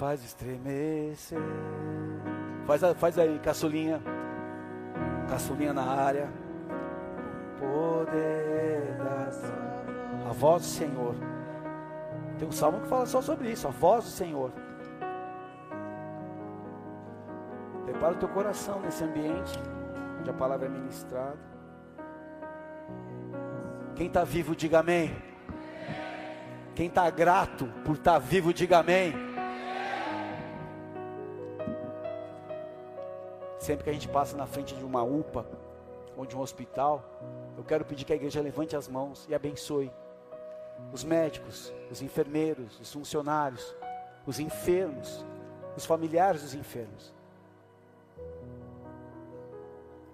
faz estremecer. Faz, faz aí, caçulinha. Caçulinha na área. Poder da A voz do Senhor. Tem um salmo que fala só sobre isso, a voz do Senhor. Prepara o teu coração nesse ambiente onde a palavra é ministrada. Quem está vivo, diga amém. Quem está grato por estar tá vivo, diga amém. Sempre que a gente passa na frente de uma UPA ou de um hospital, eu quero pedir que a igreja levante as mãos e abençoe os médicos, os enfermeiros, os funcionários, os enfermos, os familiares dos enfermos.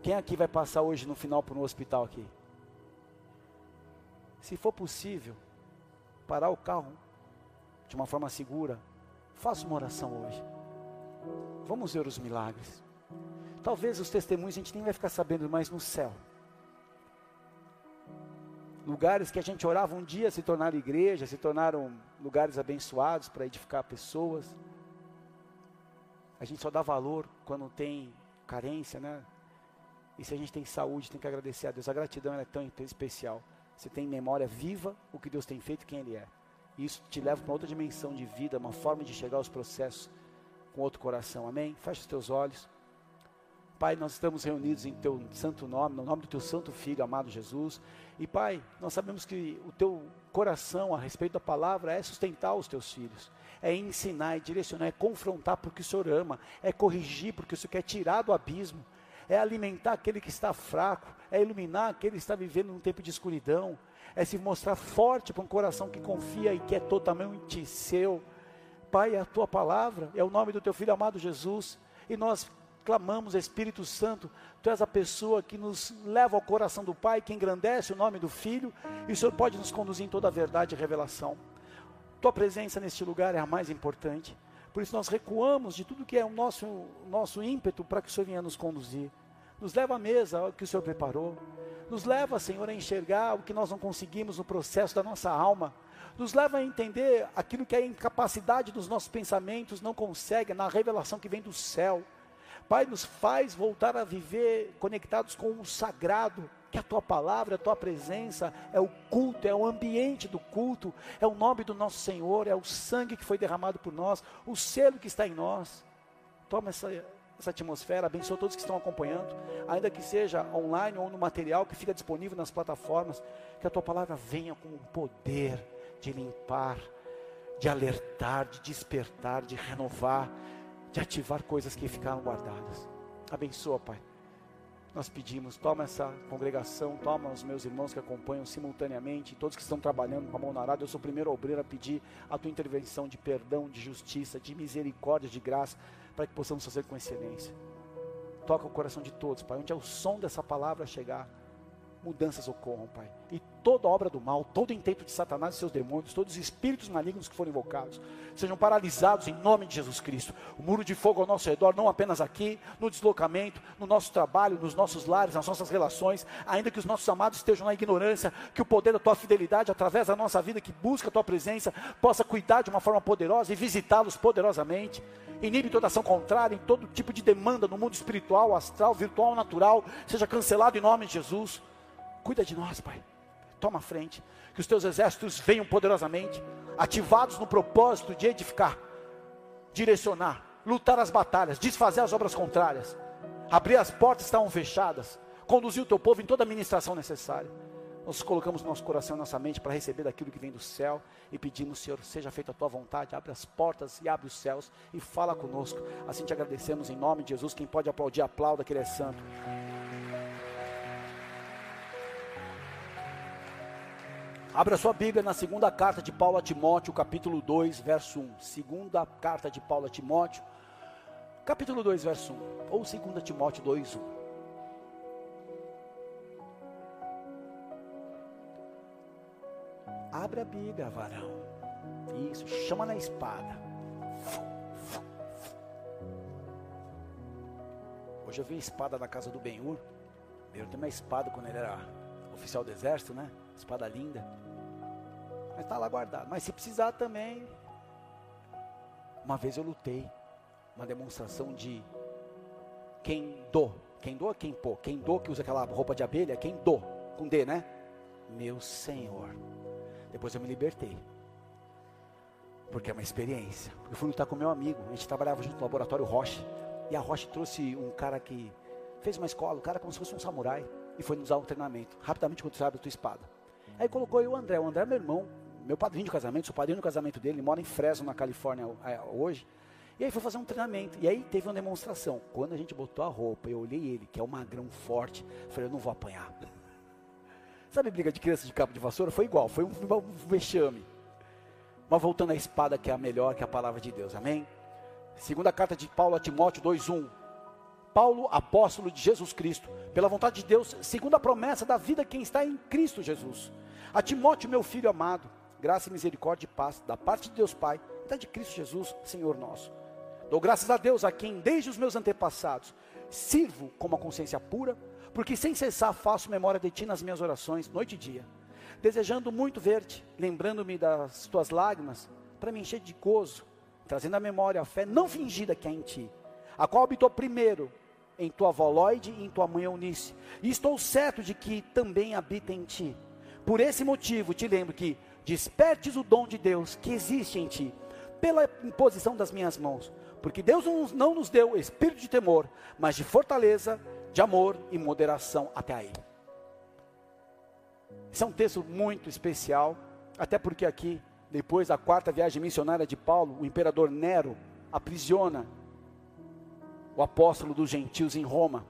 Quem aqui vai passar hoje no final por um hospital aqui? Se for possível, parar o carro de uma forma segura, faça uma oração hoje. Vamos ver os milagres. Talvez os testemunhos a gente nem vai ficar sabendo mais no céu. Lugares que a gente orava um dia se tornaram igreja, se tornaram lugares abençoados para edificar pessoas. A gente só dá valor quando tem carência, né? E se a gente tem saúde, tem que agradecer a Deus. A gratidão é tão especial. Você tem memória viva o que Deus tem feito e quem Ele é. E isso te leva para outra dimensão de vida, uma forma de chegar aos processos com outro coração. Amém? Feche os teus olhos. Pai, nós estamos reunidos em teu santo nome, no nome do teu santo filho, amado Jesus. E Pai, nós sabemos que o teu coração a respeito da palavra é sustentar os teus filhos, é ensinar, é direcionar, é confrontar porque o Senhor ama, é corrigir porque o Senhor quer tirar do abismo, é alimentar aquele que está fraco, é iluminar aquele que está vivendo num tempo de escuridão, é se mostrar forte para um coração que confia e que é totalmente seu. Pai, é a tua palavra, é o nome do teu filho amado Jesus, e nós clamamos, Espírito Santo, Tu és a pessoa que nos leva ao coração do Pai, que engrandece o nome do Filho, e o Senhor pode nos conduzir em toda a verdade e revelação. Tua presença neste lugar é a mais importante, por isso nós recuamos de tudo que é o nosso, nosso ímpeto para que o Senhor venha nos conduzir. Nos leva à mesa que o Senhor preparou, nos leva, Senhor, a enxergar o que nós não conseguimos no processo da nossa alma, nos leva a entender aquilo que a incapacidade dos nossos pensamentos não consegue na revelação que vem do céu. Pai, nos faz voltar a viver conectados com o sagrado, que é a tua palavra, a tua presença, é o culto, é o ambiente do culto, é o nome do nosso Senhor, é o sangue que foi derramado por nós, o selo que está em nós. Toma essa, essa atmosfera, abençoa todos que estão acompanhando, ainda que seja online ou no material que fica disponível nas plataformas, que a tua palavra venha com o poder de limpar, de alertar, de despertar, de renovar, de ativar coisas que ficaram guardadas. Abençoa, Pai. Nós pedimos, toma essa congregação, toma os meus irmãos que acompanham simultaneamente, todos que estão trabalhando com a mão na arada. Eu sou o primeiro obreiro a pedir a tua intervenção de perdão, de justiça, de misericórdia, de graça, para que possamos fazer com excelência. Toca o coração de todos, Pai, onde é o som dessa palavra chegar mudanças ocorram, Pai. E toda obra do mal, todo intento de Satanás e seus demônios, todos os espíritos malignos que forem invocados, sejam paralisados em nome de Jesus Cristo. O muro de fogo ao nosso redor, não apenas aqui, no deslocamento, no nosso trabalho, nos nossos lares, nas nossas relações, ainda que os nossos amados estejam na ignorância, que o poder da tua fidelidade, através da nossa vida que busca a tua presença, possa cuidar de uma forma poderosa e visitá-los poderosamente. Inibe toda ação contrária em todo tipo de demanda no mundo espiritual, astral, virtual, natural, seja cancelado em nome de Jesus. Cuida de nós, Pai. Toma a frente. Que os teus exércitos venham poderosamente, ativados no propósito de edificar, direcionar, lutar as batalhas, desfazer as obras contrárias, abrir as portas que estavam fechadas, conduzir o teu povo em toda a ministração necessária. Nós colocamos nosso coração e nossa mente para receber daquilo que vem do céu e pedimos, Senhor, seja feita a tua vontade, abre as portas e abre os céus e fala conosco. Assim te agradecemos em nome de Jesus. Quem pode aplaudir, aplauda que Ele é santo. Abra sua Bíblia na segunda carta de Paulo a Timóteo, capítulo 2, verso 1. Segunda carta de Paulo a Timóteo, capítulo 2, verso 1. Ou segunda Timóteo 2, 1. Abre a Bíblia, varão. Isso, chama na espada. Hoje eu vi a espada na casa do Benhur. Benhur tem uma espada quando ele era oficial do exército, né? Espada linda. Mas está lá guardado. Mas se precisar também, Uma vez eu lutei, uma demonstração de quem do, quem do, quem pô, quem do que usa aquela roupa de abelha, quem do, com D, né? Meu Senhor. Depois eu me libertei. Porque é uma experiência. Eu fui lutar com meu amigo, a gente trabalhava junto no laboratório Roche. E a Roche trouxe um cara que fez uma escola, o cara como se fosse um samurai, e foi nos dar um treinamento. Rapidamente, quando você abre a tua espada. Aí colocou eu o André. O André é meu irmão, meu padrinho de casamento, sou padrinho do casamento dele, ele mora em Fresno, na Califórnia é, hoje. E aí foi fazer um treinamento. E aí teve uma demonstração. Quando a gente botou a roupa, eu olhei ele, que é um magrão forte, falei, eu não vou apanhar. Sabe briga de criança de cabo de vassoura? Foi igual, foi um, um vexame. Mas voltando à espada que é a melhor, que é a palavra de Deus, amém? Segunda carta de Paulo a Timóteo 2,1. Paulo, apóstolo de Jesus Cristo, pela vontade de Deus, segundo a promessa da vida quem está em Cristo Jesus. A Timóteo, meu filho amado, graça e misericórdia e paz, da parte de Deus Pai, e da de Cristo Jesus, Senhor nosso. Dou graças a Deus a quem, desde os meus antepassados, sirvo com uma consciência pura, porque sem cessar faço memória de ti nas minhas orações, noite e dia desejando muito ver-te, lembrando-me das tuas lágrimas, para me encher de gozo, trazendo à memória a fé não fingida que há em ti, a qual habitou primeiro em tua avó Lloyd e em tua mãe Eunice, e estou certo de que também habita em ti. Por esse motivo te lembro que despertes o dom de Deus que existe em ti, pela imposição das minhas mãos, porque Deus não nos deu espírito de temor, mas de fortaleza, de amor e moderação até aí. Esse é um texto muito especial, até porque aqui, depois da quarta viagem missionária de Paulo, o imperador Nero aprisiona o apóstolo dos gentios em Roma.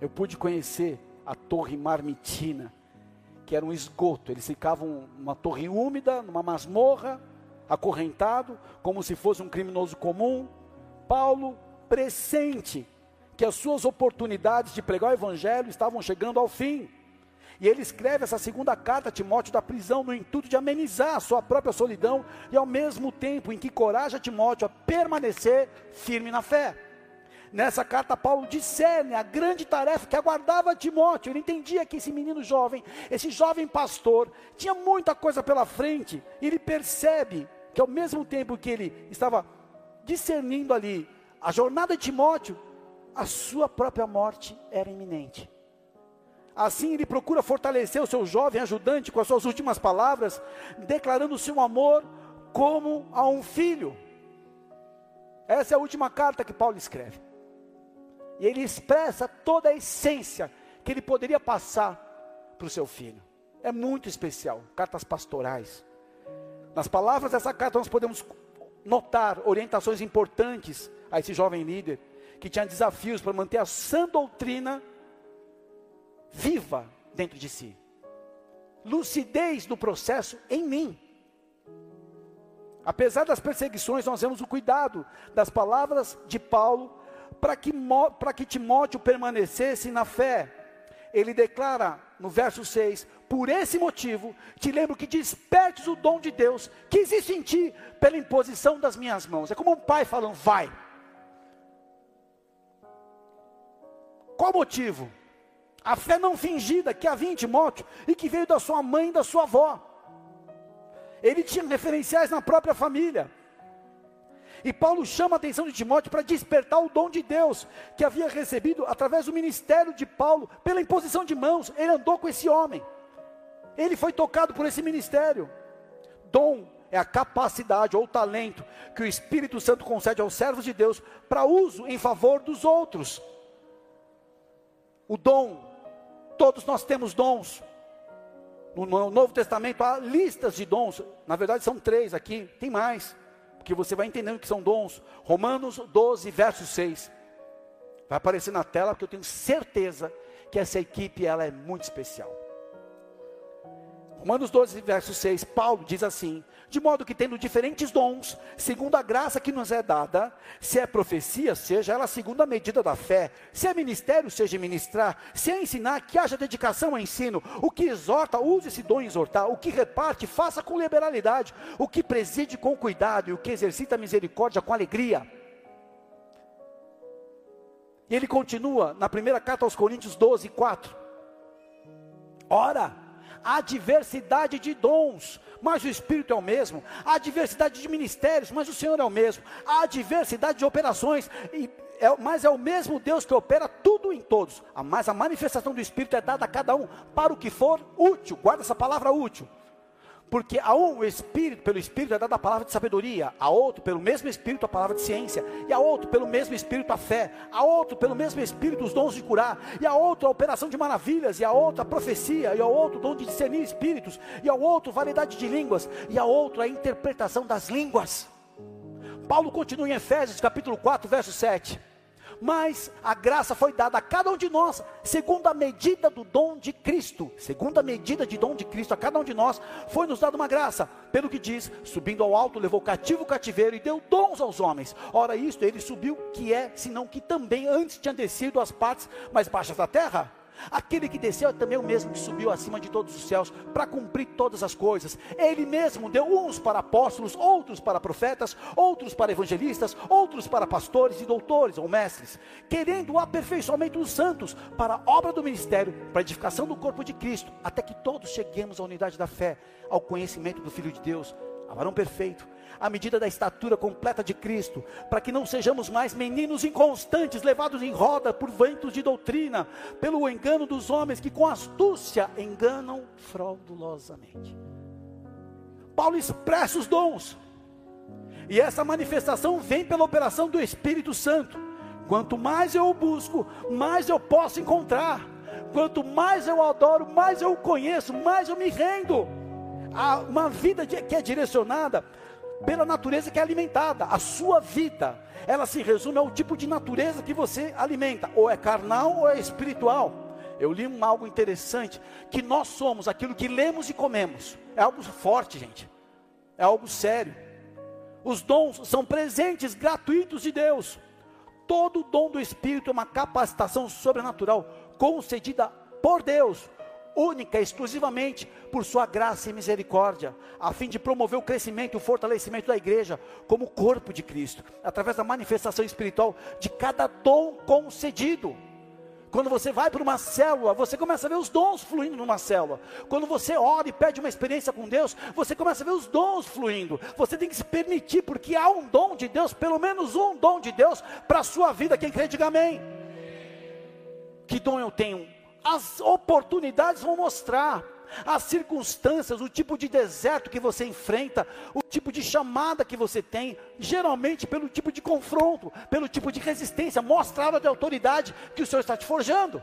Eu pude conhecer a Torre Marmitina, que era um esgoto. Eles ficavam numa torre úmida, numa masmorra, acorrentado, como se fosse um criminoso comum. Paulo pressente que as suas oportunidades de pregar o evangelho estavam chegando ao fim. E ele escreve essa segunda carta a Timóteo da prisão no intuito de amenizar a sua própria solidão e ao mesmo tempo em que coraja Timóteo a permanecer firme na fé. Nessa carta, Paulo discerne a grande tarefa que aguardava Timóteo. Ele entendia que esse menino jovem, esse jovem pastor, tinha muita coisa pela frente. E ele percebe que, ao mesmo tempo que ele estava discernindo ali a jornada de Timóteo, a sua própria morte era iminente. Assim, ele procura fortalecer o seu jovem ajudante com as suas últimas palavras, declarando o seu amor como a um filho. Essa é a última carta que Paulo escreve. E ele expressa toda a essência que ele poderia passar para o seu filho. É muito especial. Cartas pastorais. Nas palavras dessa carta, nós podemos notar orientações importantes a esse jovem líder, que tinha desafios para manter a sã doutrina viva dentro de si. Lucidez do processo em mim. Apesar das perseguições, nós vemos o cuidado das palavras de Paulo para que, que Timóteo permanecesse na fé. Ele declara no verso 6: Por esse motivo, te lembro que despertes o dom de Deus que existe em ti pela imposição das minhas mãos. É como um pai falando: Vai. Qual o motivo? a fé não fingida que havia em Timóteo e que veio da sua mãe e da sua avó. Ele tinha referenciais na própria família. E Paulo chama a atenção de Timóteo para despertar o dom de Deus que havia recebido através do ministério de Paulo, pela imposição de mãos. Ele andou com esse homem. Ele foi tocado por esse ministério. Dom é a capacidade ou talento que o Espírito Santo concede aos servos de Deus para uso em favor dos outros. O dom Todos nós temos dons. No Novo Testamento há listas de dons. Na verdade, são três aqui, tem mais. Porque você vai entendendo que são dons. Romanos 12, verso 6. Vai aparecer na tela, porque eu tenho certeza que essa equipe ela é muito especial. Romanos 12, verso 6, Paulo diz assim: de modo que tendo diferentes dons, segundo a graça que nos é dada, se é profecia, seja ela segundo a medida da fé, se é ministério, seja ministrar, se é ensinar, que haja dedicação ao ensino, o que exorta, use esse dom exortar, o que reparte, faça com liberalidade, o que preside com cuidado, e o que exercita a misericórdia com alegria. E ele continua na primeira carta aos Coríntios 12, 4. Ora, Há diversidade de dons, mas o Espírito é o mesmo. Há diversidade de ministérios, mas o Senhor é o mesmo. Há diversidade de operações, e é, mas é o mesmo Deus que opera tudo em todos. Mas a manifestação do Espírito é dada a cada um para o que for útil. Guarda essa palavra útil. Porque a um o Espírito, pelo Espírito é dada a palavra de sabedoria, a outro pelo mesmo Espírito a palavra de ciência, e a outro pelo mesmo Espírito a fé, a outro pelo mesmo Espírito os dons de curar, e a outro a operação de maravilhas, e a outro a profecia, e a outro o dom de discernir espíritos, e a outro variedade de línguas, e a outro a interpretação das línguas. Paulo continua em Efésios capítulo 4, verso 7 mas a graça foi dada a cada um de nós, segundo a medida do dom de Cristo. Segundo a medida de dom de Cristo, a cada um de nós foi nos dada uma graça. Pelo que diz, subindo ao alto, levou cativo o cativeiro e deu dons aos homens. Ora, isto ele subiu, que é, senão que também antes tinha descido às partes mais baixas da terra. Aquele que desceu é também o mesmo que subiu acima de todos os céus para cumprir todas as coisas. Ele mesmo deu uns para apóstolos, outros para profetas, outros para evangelistas, outros para pastores e doutores ou mestres, querendo o aperfeiçoamento dos santos para a obra do ministério, para a edificação do corpo de Cristo, até que todos cheguemos à unidade da fé, ao conhecimento do Filho de Deus, a varão perfeito à medida da estatura completa de Cristo, para que não sejamos mais meninos inconstantes, levados em roda por ventos de doutrina, pelo engano dos homens que com astúcia enganam fraudulosamente. Paulo expressa os dons, e essa manifestação vem pela operação do Espírito Santo. Quanto mais eu o busco, mais eu posso encontrar. Quanto mais eu adoro, mais eu o conheço, mais eu me rendo. Há uma vida que é direcionada pela natureza que é alimentada. A sua vida, ela se resume ao tipo de natureza que você alimenta, ou é carnal ou é espiritual. Eu li um algo interessante, que nós somos aquilo que lemos e comemos. É algo forte, gente. É algo sério. Os dons são presentes gratuitos de Deus. Todo dom do Espírito é uma capacitação sobrenatural concedida por Deus única, exclusivamente por sua graça e misericórdia, a fim de promover o crescimento e o fortalecimento da igreja como corpo de Cristo, através da manifestação espiritual de cada dom concedido. Quando você vai para uma célula, você começa a ver os dons fluindo numa célula. Quando você ora e pede uma experiência com Deus, você começa a ver os dons fluindo. Você tem que se permitir, porque há um dom de Deus, pelo menos um dom de Deus para a sua vida. Quem crê, diga amém. Que dom eu tenho? As oportunidades vão mostrar, as circunstâncias, o tipo de deserto que você enfrenta, o tipo de chamada que você tem, geralmente pelo tipo de confronto, pelo tipo de resistência, mostrada de autoridade que o Senhor está te forjando.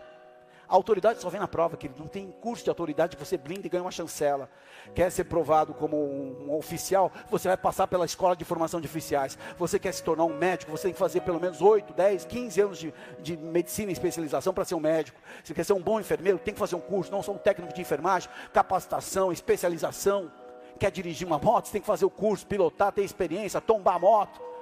A autoridade só vem na prova, que não tem curso de autoridade que você blinda e ganha uma chancela. Quer ser provado como um, oficial, você vai passar pela escola de formação de oficiais. Você quer se tornar um médico, você tem que fazer pelo menos 8, 10, 15 anos de, de medicina e especialização para ser um médico. Você quer ser um bom enfermeiro, tem que fazer um curso, não só um técnico de enfermagem, capacitação, especialização. Quer dirigir uma moto, você tem que fazer o curso, pilotar, ter experiência, tombar moto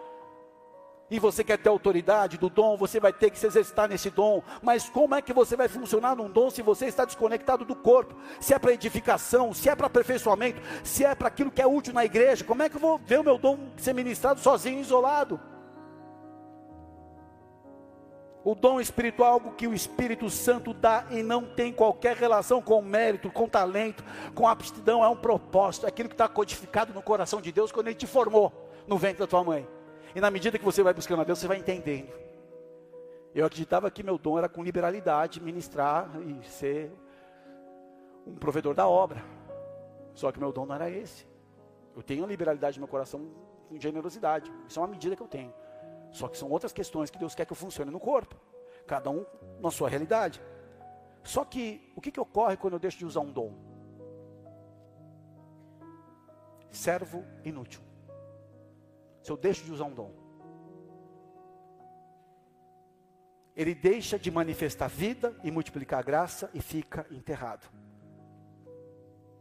e você quer ter autoridade do dom, você vai ter que se exercitar nesse dom. Mas como é que você vai funcionar num dom se você está desconectado do corpo? Se é para edificação, se é para aperfeiçoamento, se é para aquilo que é útil na igreja, como é que eu vou ver o meu dom ser ministrado sozinho, isolado? O dom espiritual é algo que o Espírito Santo dá e não tem qualquer relação com mérito, com talento, com aptidão, é um propósito, é aquilo que está codificado no coração de Deus quando Ele te formou no ventre da tua mãe. E na medida que você vai buscando a Deus, você vai entendendo. Eu acreditava que meu dom era com liberalidade, ministrar e ser um provedor da obra. Só que meu dom não era esse. Eu tenho liberalidade no meu coração com generosidade. Isso é uma medida que eu tenho. Só que são outras questões que Deus quer que eu funcione no corpo. Cada um na sua realidade. Só que o que, que ocorre quando eu deixo de usar um dom? Servo inútil se eu deixo de usar um dom. Ele deixa de manifestar vida e multiplicar a graça e fica enterrado.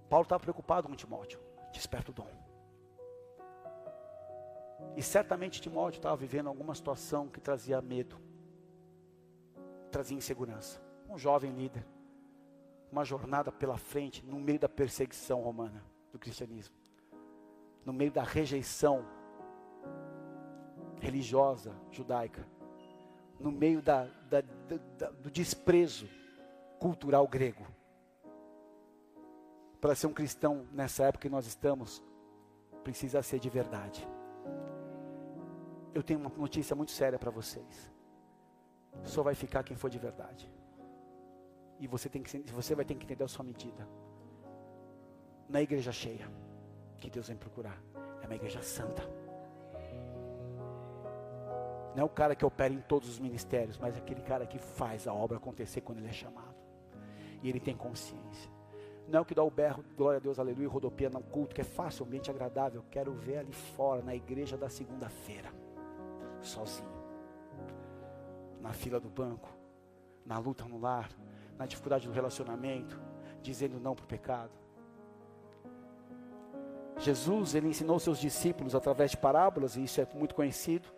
Paulo estava preocupado com Timóteo. Desperta o dom. E certamente Timóteo estava vivendo alguma situação que trazia medo, trazia insegurança. Um jovem líder, uma jornada pela frente, no meio da perseguição romana do cristianismo, no meio da rejeição religiosa judaica, no meio da, da, da, do desprezo cultural grego. para ser um cristão nessa época que nós estamos, precisa ser de verdade. Eu tenho uma notícia muito séria para vocês. Só vai ficar quem for de verdade. E você, tem que, você vai ter que entender a sua medida. Na igreja cheia, que Deus vem procurar, é uma igreja santa. Não é o cara que opera em todos os ministérios, mas aquele cara que faz a obra acontecer quando ele é chamado. E ele tem consciência. Não é o que dá o berro, glória a Deus, aleluia, rodopia no culto, que é fácil, ambiente agradável. Quero ver ali fora, na igreja da segunda-feira, sozinho. Na fila do banco, na luta no lar, na dificuldade do relacionamento, dizendo não para o pecado. Jesus, ele ensinou seus discípulos através de parábolas, e isso é muito conhecido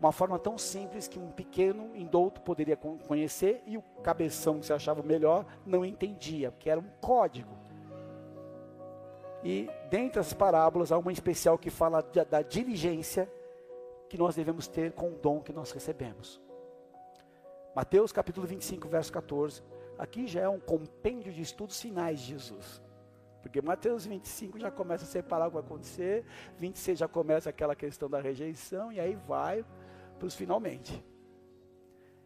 uma forma tão simples que um pequeno indouto poderia conhecer e o cabeção que se achava melhor não entendia, porque era um código. E dentre as parábolas há uma especial que fala da, da diligência que nós devemos ter com o dom que nós recebemos. Mateus capítulo 25, verso 14. Aqui já é um compêndio de estudos finais de Jesus. Porque Mateus 25 já começa a separar o que vai acontecer, 26 já começa aquela questão da rejeição, e aí vai para os finalmente.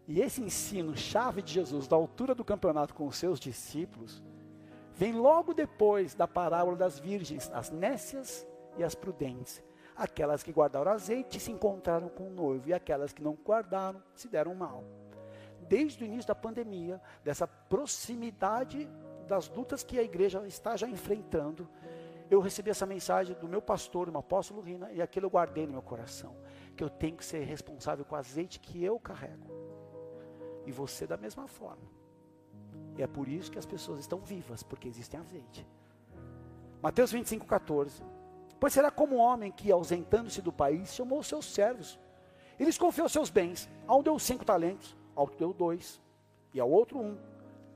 E esse ensino chave de Jesus da altura do campeonato com os seus discípulos vem logo depois da parábola das virgens, as nécias e as prudentes. Aquelas que guardaram azeite se encontraram com o noivo e aquelas que não guardaram se deram mal. Desde o início da pandemia, dessa proximidade das lutas que a igreja está já enfrentando, eu recebi essa mensagem do meu pastor, meu apóstolo Rina, e aquilo eu guardei no meu coração que eu tenho que ser responsável com o azeite que eu carrego. E você da mesma forma. E é por isso que as pessoas estão vivas, porque existem azeite. Mateus 25, 14. Pois será como um homem que, ausentando-se do país, chamou os seus servos. Eles confiou seus bens. A um deu cinco talentos, ao outro deu dois, e ao outro um.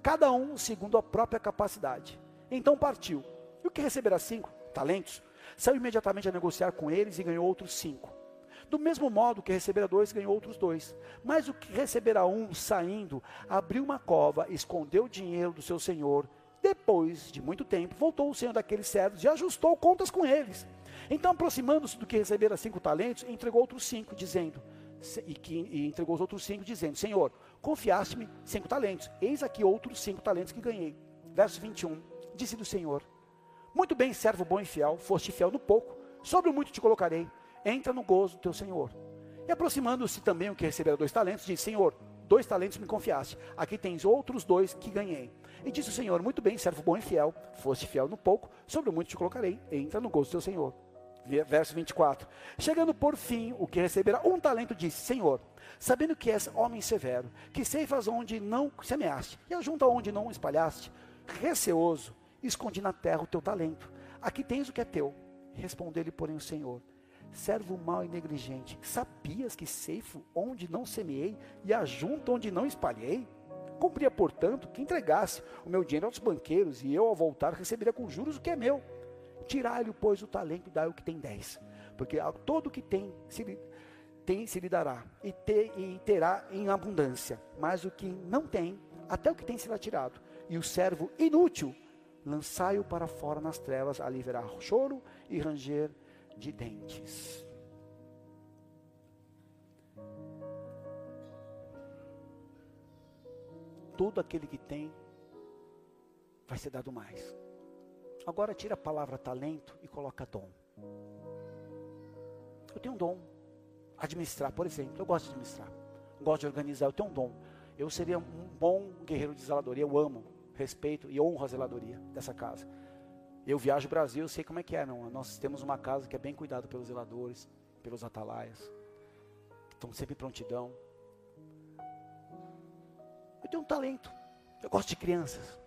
Cada um segundo a própria capacidade. Então partiu. E o que receberá cinco talentos? Saiu imediatamente a negociar com eles e ganhou outros cinco. Do mesmo modo que recebera dois, ganhou outros dois. Mas o que recebera um, saindo, abriu uma cova, escondeu o dinheiro do seu senhor. Depois de muito tempo, voltou o senhor daqueles servos e ajustou contas com eles. Então, aproximando-se do que recebera cinco talentos, entregou outros cinco, dizendo, e, que, e entregou os outros cinco, dizendo: Senhor, confiaste-me cinco talentos, eis aqui outros cinco talentos que ganhei. Verso 21, disse do Senhor: Muito bem, servo bom e fiel, foste fiel no pouco, sobre o muito te colocarei entra no gozo do teu Senhor. E aproximando-se também o que recebera dois talentos, disse: Senhor, dois talentos me confiaste, aqui tens outros dois que ganhei. E disse o Senhor: Muito bem, servo bom e fiel, foste fiel no pouco, sobre o muito te colocarei, entra no gozo do teu Senhor. Verso 24: Chegando por fim, o que recebera um talento, disse: Senhor, sabendo que és homem severo, que ceifas onde não semeaste, e ajunta onde não espalhaste, receoso, escondi na terra o teu talento. Aqui tens o que é teu. Respondeu-lhe, porém, o Senhor: servo mau e negligente, sabias que ceifo onde não semeei e ajunto onde não espalhei? Cumpria, portanto, que entregasse o meu dinheiro aos banqueiros e eu, ao voltar, receberia com juros o que é meu. Tirai-lhe, pois, o talento e dai o que tem dez. Porque a todo o que tem se, lhe, tem, se lhe dará, e, e terá em abundância. Mas o que não tem, até o que tem será tirado. E o servo inútil, lançai-o para fora nas trevas, ali verá choro e ranger de dentes. Todo aquele que tem vai ser dado mais. Agora tira a palavra talento e coloca dom. Eu tenho um dom. Administrar, por exemplo. Eu gosto de administrar. Gosto de organizar. Eu tenho um dom. Eu seria um bom guerreiro de zeladoria. Eu amo, respeito e honro a zeladoria dessa casa. Eu viajo o Brasil, eu sei como é que é. Não? Nós temos uma casa que é bem cuidada pelos zeladores, pelos atalaias. Estão sempre em prontidão. Eu tenho um talento. Eu gosto de crianças.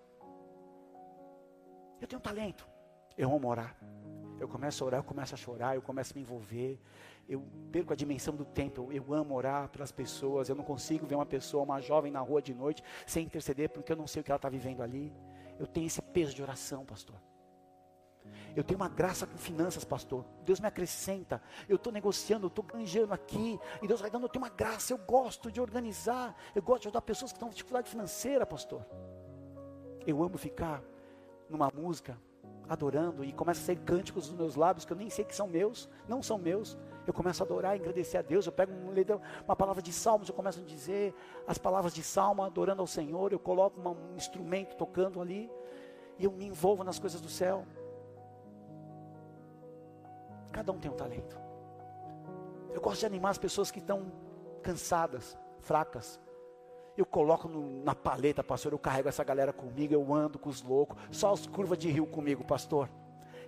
Eu tenho um talento. Eu amo orar. Eu começo a orar, eu começo a chorar, eu começo a me envolver. Eu perco a dimensão do tempo. Eu, eu amo orar pelas pessoas. Eu não consigo ver uma pessoa, uma jovem na rua de noite, sem interceder, porque eu não sei o que ela está vivendo ali. Eu tenho esse peso de oração, pastor. Eu tenho uma graça com finanças, pastor. Deus me acrescenta. Eu estou negociando, eu estou ganhando aqui. E Deus vai dando, eu tenho uma graça. Eu gosto de organizar. Eu gosto de ajudar pessoas que estão com dificuldade financeira, pastor. Eu amo ficar numa música adorando e começa a sair cânticos dos meus lábios que eu nem sei que são meus, não são meus. Eu começo a adorar agradecer a Deus. Eu pego uma palavra de salmos, eu começo a dizer as palavras de salmo, adorando ao Senhor. Eu coloco um instrumento tocando ali e eu me envolvo nas coisas do céu. Cada um tem um talento. Eu gosto de animar as pessoas que estão cansadas, fracas. Eu coloco no, na paleta, pastor, eu carrego essa galera comigo, eu ando com os loucos, só as curvas de rio comigo, pastor.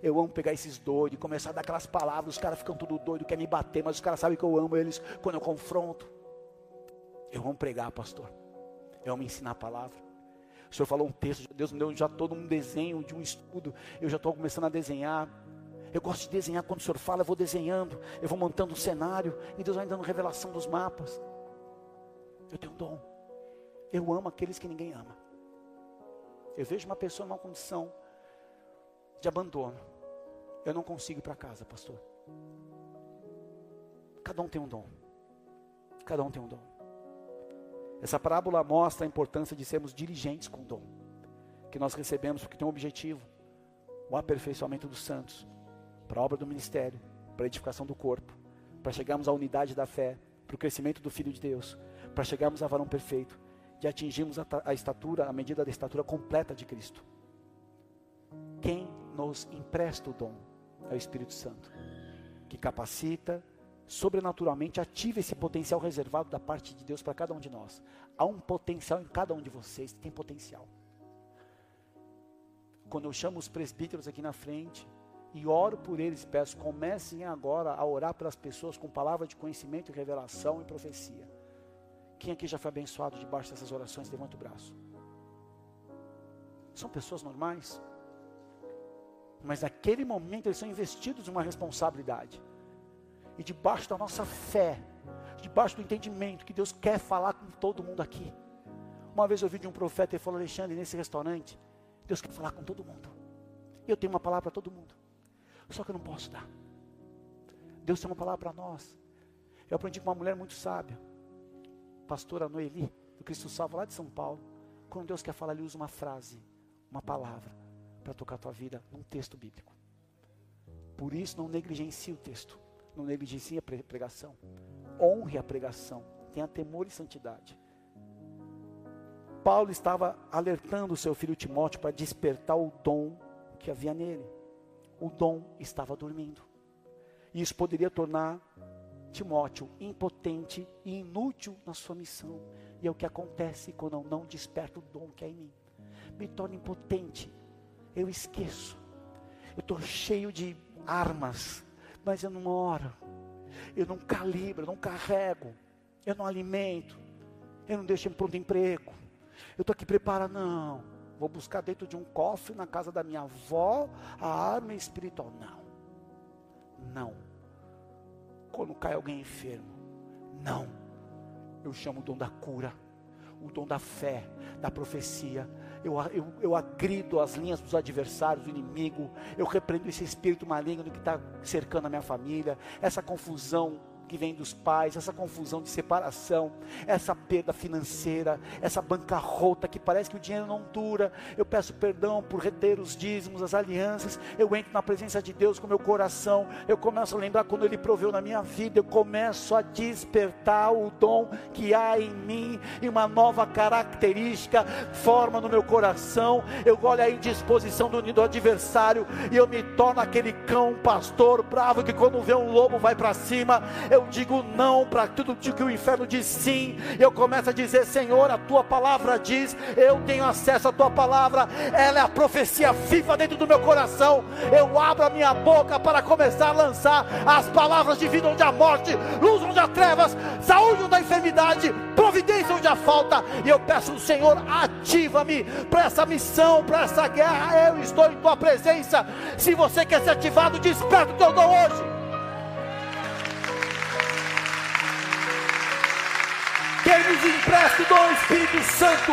Eu amo pegar esses doidos, começar a dar aquelas palavras, os caras ficam tudo doido, querem me bater, mas os caras sabem que eu amo eles quando eu confronto. Eu amo pregar, pastor. Eu amo ensinar a palavra. O Senhor falou um texto, Deus me deu já todo um desenho de um estudo. Eu já estou começando a desenhar. Eu gosto de desenhar quando o Senhor fala, eu vou desenhando, eu vou montando um cenário, e Deus vai dando revelação dos mapas. Eu tenho um dom. Eu amo aqueles que ninguém ama. Eu vejo uma pessoa numa condição de abandono. Eu não consigo ir para casa, pastor. Cada um tem um dom. Cada um tem um dom. Essa parábola mostra a importância de sermos dirigentes com o dom que nós recebemos, porque tem um objetivo: o aperfeiçoamento dos santos, para a obra do ministério, para a edificação do corpo, para chegarmos à unidade da fé, para o crescimento do Filho de Deus, para chegarmos a varão perfeito, de atingirmos a, a estatura, a medida da estatura completa de Cristo. Quem nos empresta o dom é o Espírito Santo, que capacita, sobrenaturalmente ativa esse potencial reservado da parte de Deus para cada um de nós. Há um potencial em cada um de vocês, tem potencial. Quando eu chamo os presbíteros aqui na frente e oro por eles, peço, comecem agora a orar pelas pessoas com palavra de conhecimento, revelação e profecia. Quem aqui já foi abençoado debaixo dessas orações? Levanta o braço. São pessoas normais, mas naquele momento eles são investidos de uma responsabilidade. E debaixo da nossa fé, debaixo do entendimento que Deus quer falar com todo mundo aqui. Uma vez eu ouvi de um profeta e falou: Alexandre, nesse restaurante, Deus quer falar com todo mundo. Eu tenho uma palavra para todo mundo, só que eu não posso dar. Deus tem uma palavra para nós. Eu aprendi com uma mulher muito sábia pastora Noeli, do Cristo Salvo, lá de São Paulo. Quando Deus quer falar, Ele usa uma frase, uma palavra, para tocar a tua vida num texto bíblico. Por isso, não negligencie o texto, não negligencie a pregação. Honre a pregação, tenha temor e santidade. Paulo estava alertando seu filho Timóteo para despertar o dom que havia nele. O dom estava dormindo. E isso poderia tornar Timóteo impotente e inútil na sua missão. E é o que acontece quando eu não desperto o dom que é em mim. Me torno impotente. Eu esqueço. Eu estou cheio de armas, mas eu não oro. Eu não calibro, eu não carrego. Eu não alimento. Eu não deixo em pronto emprego. Eu estou aqui preparado, não. Vou buscar dentro de um cofre na casa da minha avó a arma espiritual. Não. Não quando cai alguém enfermo. Não. Eu chamo o dom da cura, o dom da fé, da profecia. Eu, eu, eu agrido as linhas dos adversários, do inimigo. Eu repreendo esse espírito maligno que está cercando a minha família, essa confusão que vem dos pais, essa confusão de separação, essa perda financeira, essa bancarrota que parece que o dinheiro não dura. Eu peço perdão por reter os dízimos, as alianças. Eu entro na presença de Deus com meu coração. Eu começo a lembrar quando Ele proveu na minha vida. Eu começo a despertar o dom que há em mim e uma nova característica forma no meu coração. Eu olho a indisposição do, do adversário e eu me torno aquele cão pastor bravo que quando vê um lobo vai para cima. Eu eu digo não para tudo que o inferno diz sim, eu começo a dizer: Senhor, a tua palavra diz, eu tenho acesso à tua palavra, ela é a profecia viva dentro do meu coração. Eu abro a minha boca para começar a lançar as palavras de vida onde há morte, luz onde há trevas, saúde onde há enfermidade, providência onde há falta. E eu peço, Senhor, ativa-me para essa missão, para essa guerra. Eu estou em tua presença. Se você quer ser ativado, desperta o teu dom hoje. Ele nos empresta o Espírito Santo.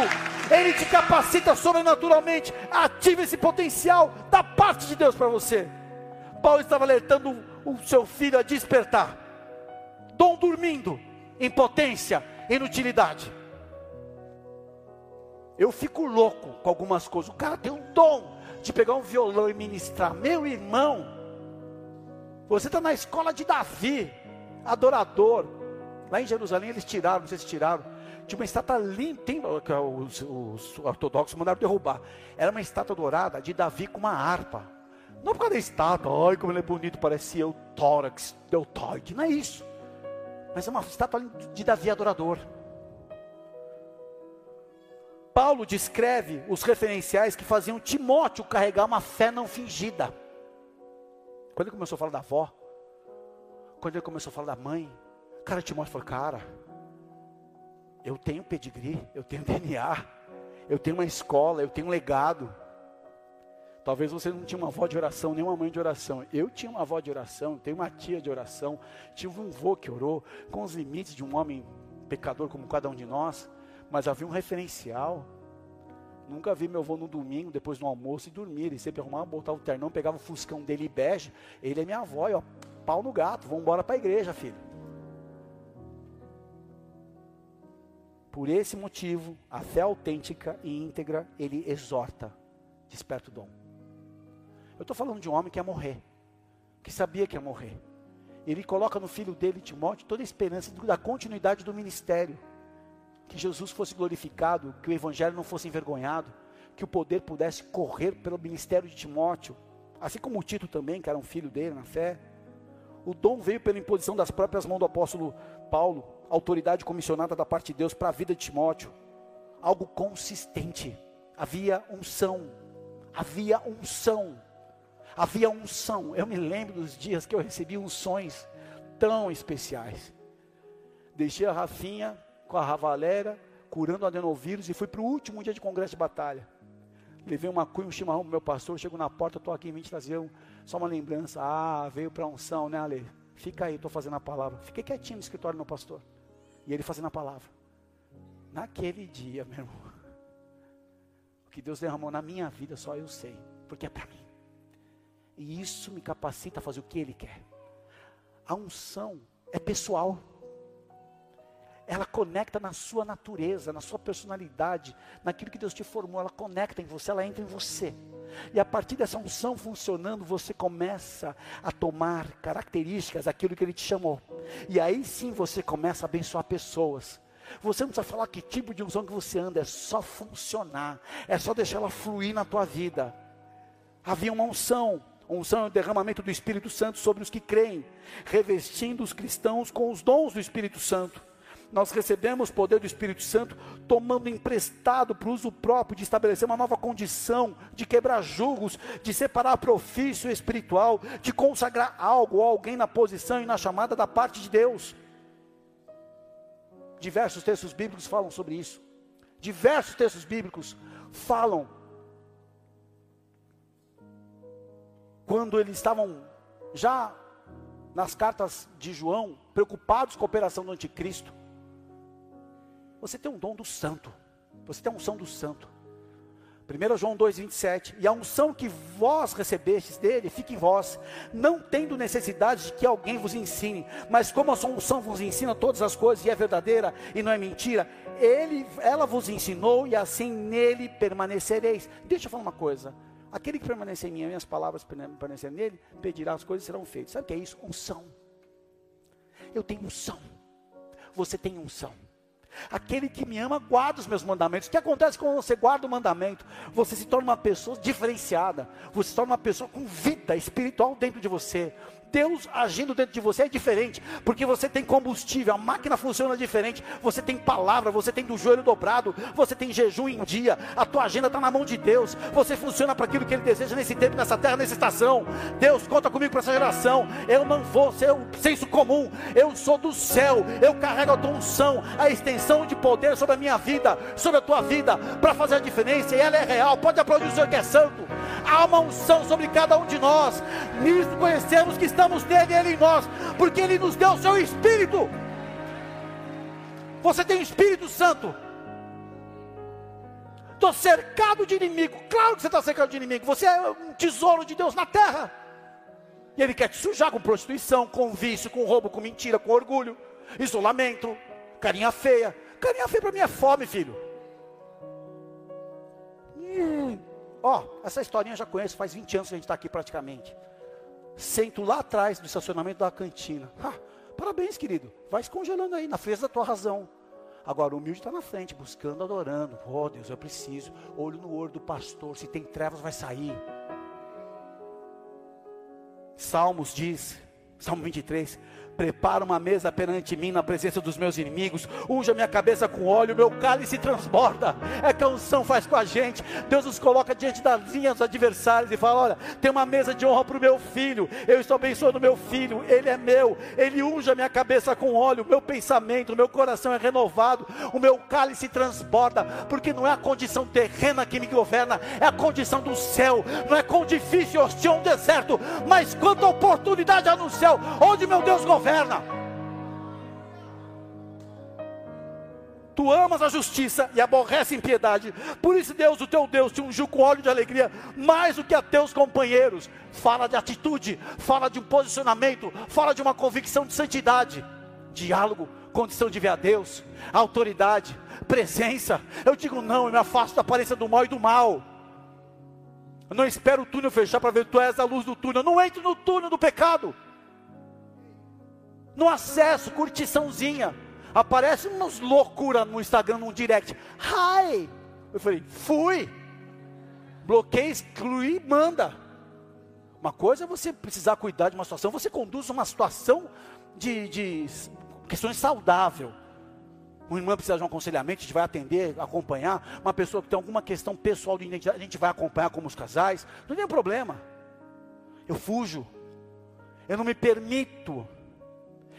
Ele te capacita sobrenaturalmente. Ativa esse potencial da parte de Deus para você. Paulo estava alertando o seu filho a despertar. Dom dormindo, impotência, inutilidade. Eu fico louco com algumas coisas. O cara tem um dom, de pegar um violão e ministrar. Meu irmão, você está na escola de Davi, adorador. Lá em Jerusalém eles tiraram, não sei se tiraram, de uma estátua linda, tem, os, os ortodoxos mandaram derrubar. Era uma estátua dourada de Davi com uma harpa. Não por causa da estátua, ai como ele é bonito, parecia o tórax, deltoide, não é isso. Mas é uma estátua de Davi adorador. Paulo descreve os referenciais que faziam Timóteo carregar uma fé não fingida. Quando ele começou a falar da avó, quando ele começou a falar da mãe, cara, Timóteo falou: Cara, eu tenho pedigree, eu tenho DNA, eu tenho uma escola, eu tenho um legado. Talvez você não tinha uma avó de oração, nem uma mãe de oração. Eu tinha uma avó de oração, tenho uma tia de oração, tive um avô que orou, com os limites de um homem pecador como cada um de nós mas havia um referencial. Nunca vi meu avô no domingo, depois do almoço, e dormir. Ele sempre arrumava, botava o ternão, pegava o fuscão dele bege. Ele é minha avó, e, ó, pau no gato, vamos embora para a igreja, filho. Por esse motivo, a fé autêntica e íntegra, ele exorta, desperta o dom. Eu estou falando de um homem que ia morrer, que sabia que ia morrer. Ele coloca no filho dele, Timóteo, toda a esperança da continuidade do ministério que Jesus fosse glorificado, que o Evangelho não fosse envergonhado, que o poder pudesse correr pelo ministério de Timóteo, assim como o Tito também, que era um filho dele na fé. O dom veio pela imposição das próprias mãos do apóstolo Paulo, autoridade comissionada da parte de Deus para a vida de Timóteo. Algo consistente. Havia unção. Havia unção. Havia unção. Eu me lembro dos dias que eu recebi unções tão especiais. Deixei a Rafinha com a Ravalera, curando o adenovírus, e fui para o último dia de congresso de batalha. Levei uma cuia, um chimarrão para meu pastor, chego na porta, estou aqui em 20 trazer só uma lembrança. Ah, veio para unção, né, Ale? Fica aí, estou fazendo a palavra. Fiquei quietinho no escritório do meu pastor. E ele fazendo a palavra. Naquele dia, meu irmão, o que Deus derramou na minha vida, só eu sei, porque é para mim. E isso me capacita a fazer o que Ele quer. A unção é pessoal ela conecta na sua natureza, na sua personalidade, naquilo que Deus te formou, ela conecta em você, ela entra em você. E a partir dessa unção funcionando, você começa a tomar características daquilo que Ele te chamou. E aí sim você começa a abençoar pessoas. Você não precisa falar que tipo de unção que você anda, é só funcionar, é só deixar ela fluir na tua vida. Havia uma unção, unção é o derramamento do Espírito Santo sobre os que creem, revestindo os cristãos com os dons do Espírito Santo nós recebemos o poder do Espírito Santo, tomando emprestado para o uso próprio de estabelecer uma nova condição, de quebrar julgos, de separar profício espiritual, de consagrar algo ou alguém na posição e na chamada da parte de Deus. Diversos textos bíblicos falam sobre isso. Diversos textos bíblicos falam quando eles estavam já nas cartas de João, preocupados com a operação do anticristo, você tem um dom do santo. Você tem a unção do santo. 1 João 2,27, e a unção que vós recebestes dele, fica em vós, não tendo necessidade de que alguém vos ensine, mas como a sua unção vos ensina todas as coisas e é verdadeira e não é mentira, ele, ela vos ensinou e assim nele permanecereis. Deixa eu falar uma coisa, aquele que permanecer em mim, minhas palavras permanecerem nele, pedirá as coisas serão feitas. Sabe o que é isso? Unção. Eu tenho unção. Você tem unção. Aquele que me ama guarda os meus mandamentos. O que acontece quando você guarda o mandamento? Você se torna uma pessoa diferenciada. Você se torna uma pessoa com vida espiritual dentro de você. Deus agindo dentro de você é diferente, porque você tem combustível, a máquina funciona diferente, você tem palavra, você tem do joelho dobrado, você tem jejum em dia, a tua agenda está na mão de Deus, você funciona para aquilo que Ele deseja nesse tempo, nessa terra, nessa estação. Deus conta comigo para essa geração. Eu não vou ser um senso comum, eu sou do céu, eu carrego a tua unção, a extensão de poder sobre a minha vida, sobre a tua vida, para fazer a diferença, e ela é real. Pode aplaudir o Senhor que é santo. Há uma unção sobre cada um de nós, nisso conhecemos que estamos nele e ele em nós, porque ele nos deu o seu Espírito. Você tem o Espírito Santo. Estou cercado de inimigo. Claro que você está cercado de inimigo. Você é um tesouro de Deus na terra. E Ele quer te sujar com prostituição, com vício, com roubo, com mentira, com orgulho, isolamento, carinha feia. Carinha feia para mim é fome, filho. Hum, Ó, essa historinha eu já conheço, faz 20 anos que a gente está aqui praticamente. Sento lá atrás do estacionamento da cantina. Ah, parabéns, querido. Vai se congelando aí, na frente da tua razão. Agora, o humilde está na frente, buscando, adorando. Oh, Deus, eu preciso. Olho no olho do pastor. Se tem trevas, vai sair. Salmos diz, Salmo 23, prepara uma mesa perante mim na presença dos meus inimigos, unja minha cabeça com óleo, meu cálice transborda. É que a unção faz com a gente. Deus nos coloca diante das linhas adversários e fala: Olha, tem uma mesa de honra para o meu filho, eu estou abençoando meu filho, ele é meu, ele unja minha cabeça com óleo, meu pensamento, meu coração é renovado, o meu cálice transborda, porque não é a condição terrena que me governa, é a condição do céu, não é com difícil, hostil, um deserto, mas quando a oportunidade há no céu, onde meu Deus governa governa. Tu amas a justiça e aborrece a impiedade. Por isso, Deus, o teu Deus, te ungiu com óleo de alegria, mais do que a teus companheiros. Fala de atitude, fala de um posicionamento, fala de uma convicção de santidade. Diálogo, condição de ver a Deus, autoridade, presença. Eu digo não, eu me afasto da aparência do mal e do mal. Eu não espero o túnel fechar para ver tu és a luz do túnel. Eu não entro no túnel do pecado no acesso, curtiçãozinha. Aparece umas loucura no Instagram, num direct. Hi! Eu falei, fui. Bloqueia, exclui, manda. Uma coisa é você precisar cuidar de uma situação, você conduz uma situação de, de questões saudável. Uma irmã precisa de um aconselhamento, a gente vai atender, acompanhar. Uma pessoa que tem alguma questão pessoal de identidade, a gente vai acompanhar como os casais. Não tem problema. Eu fujo. Eu não me permito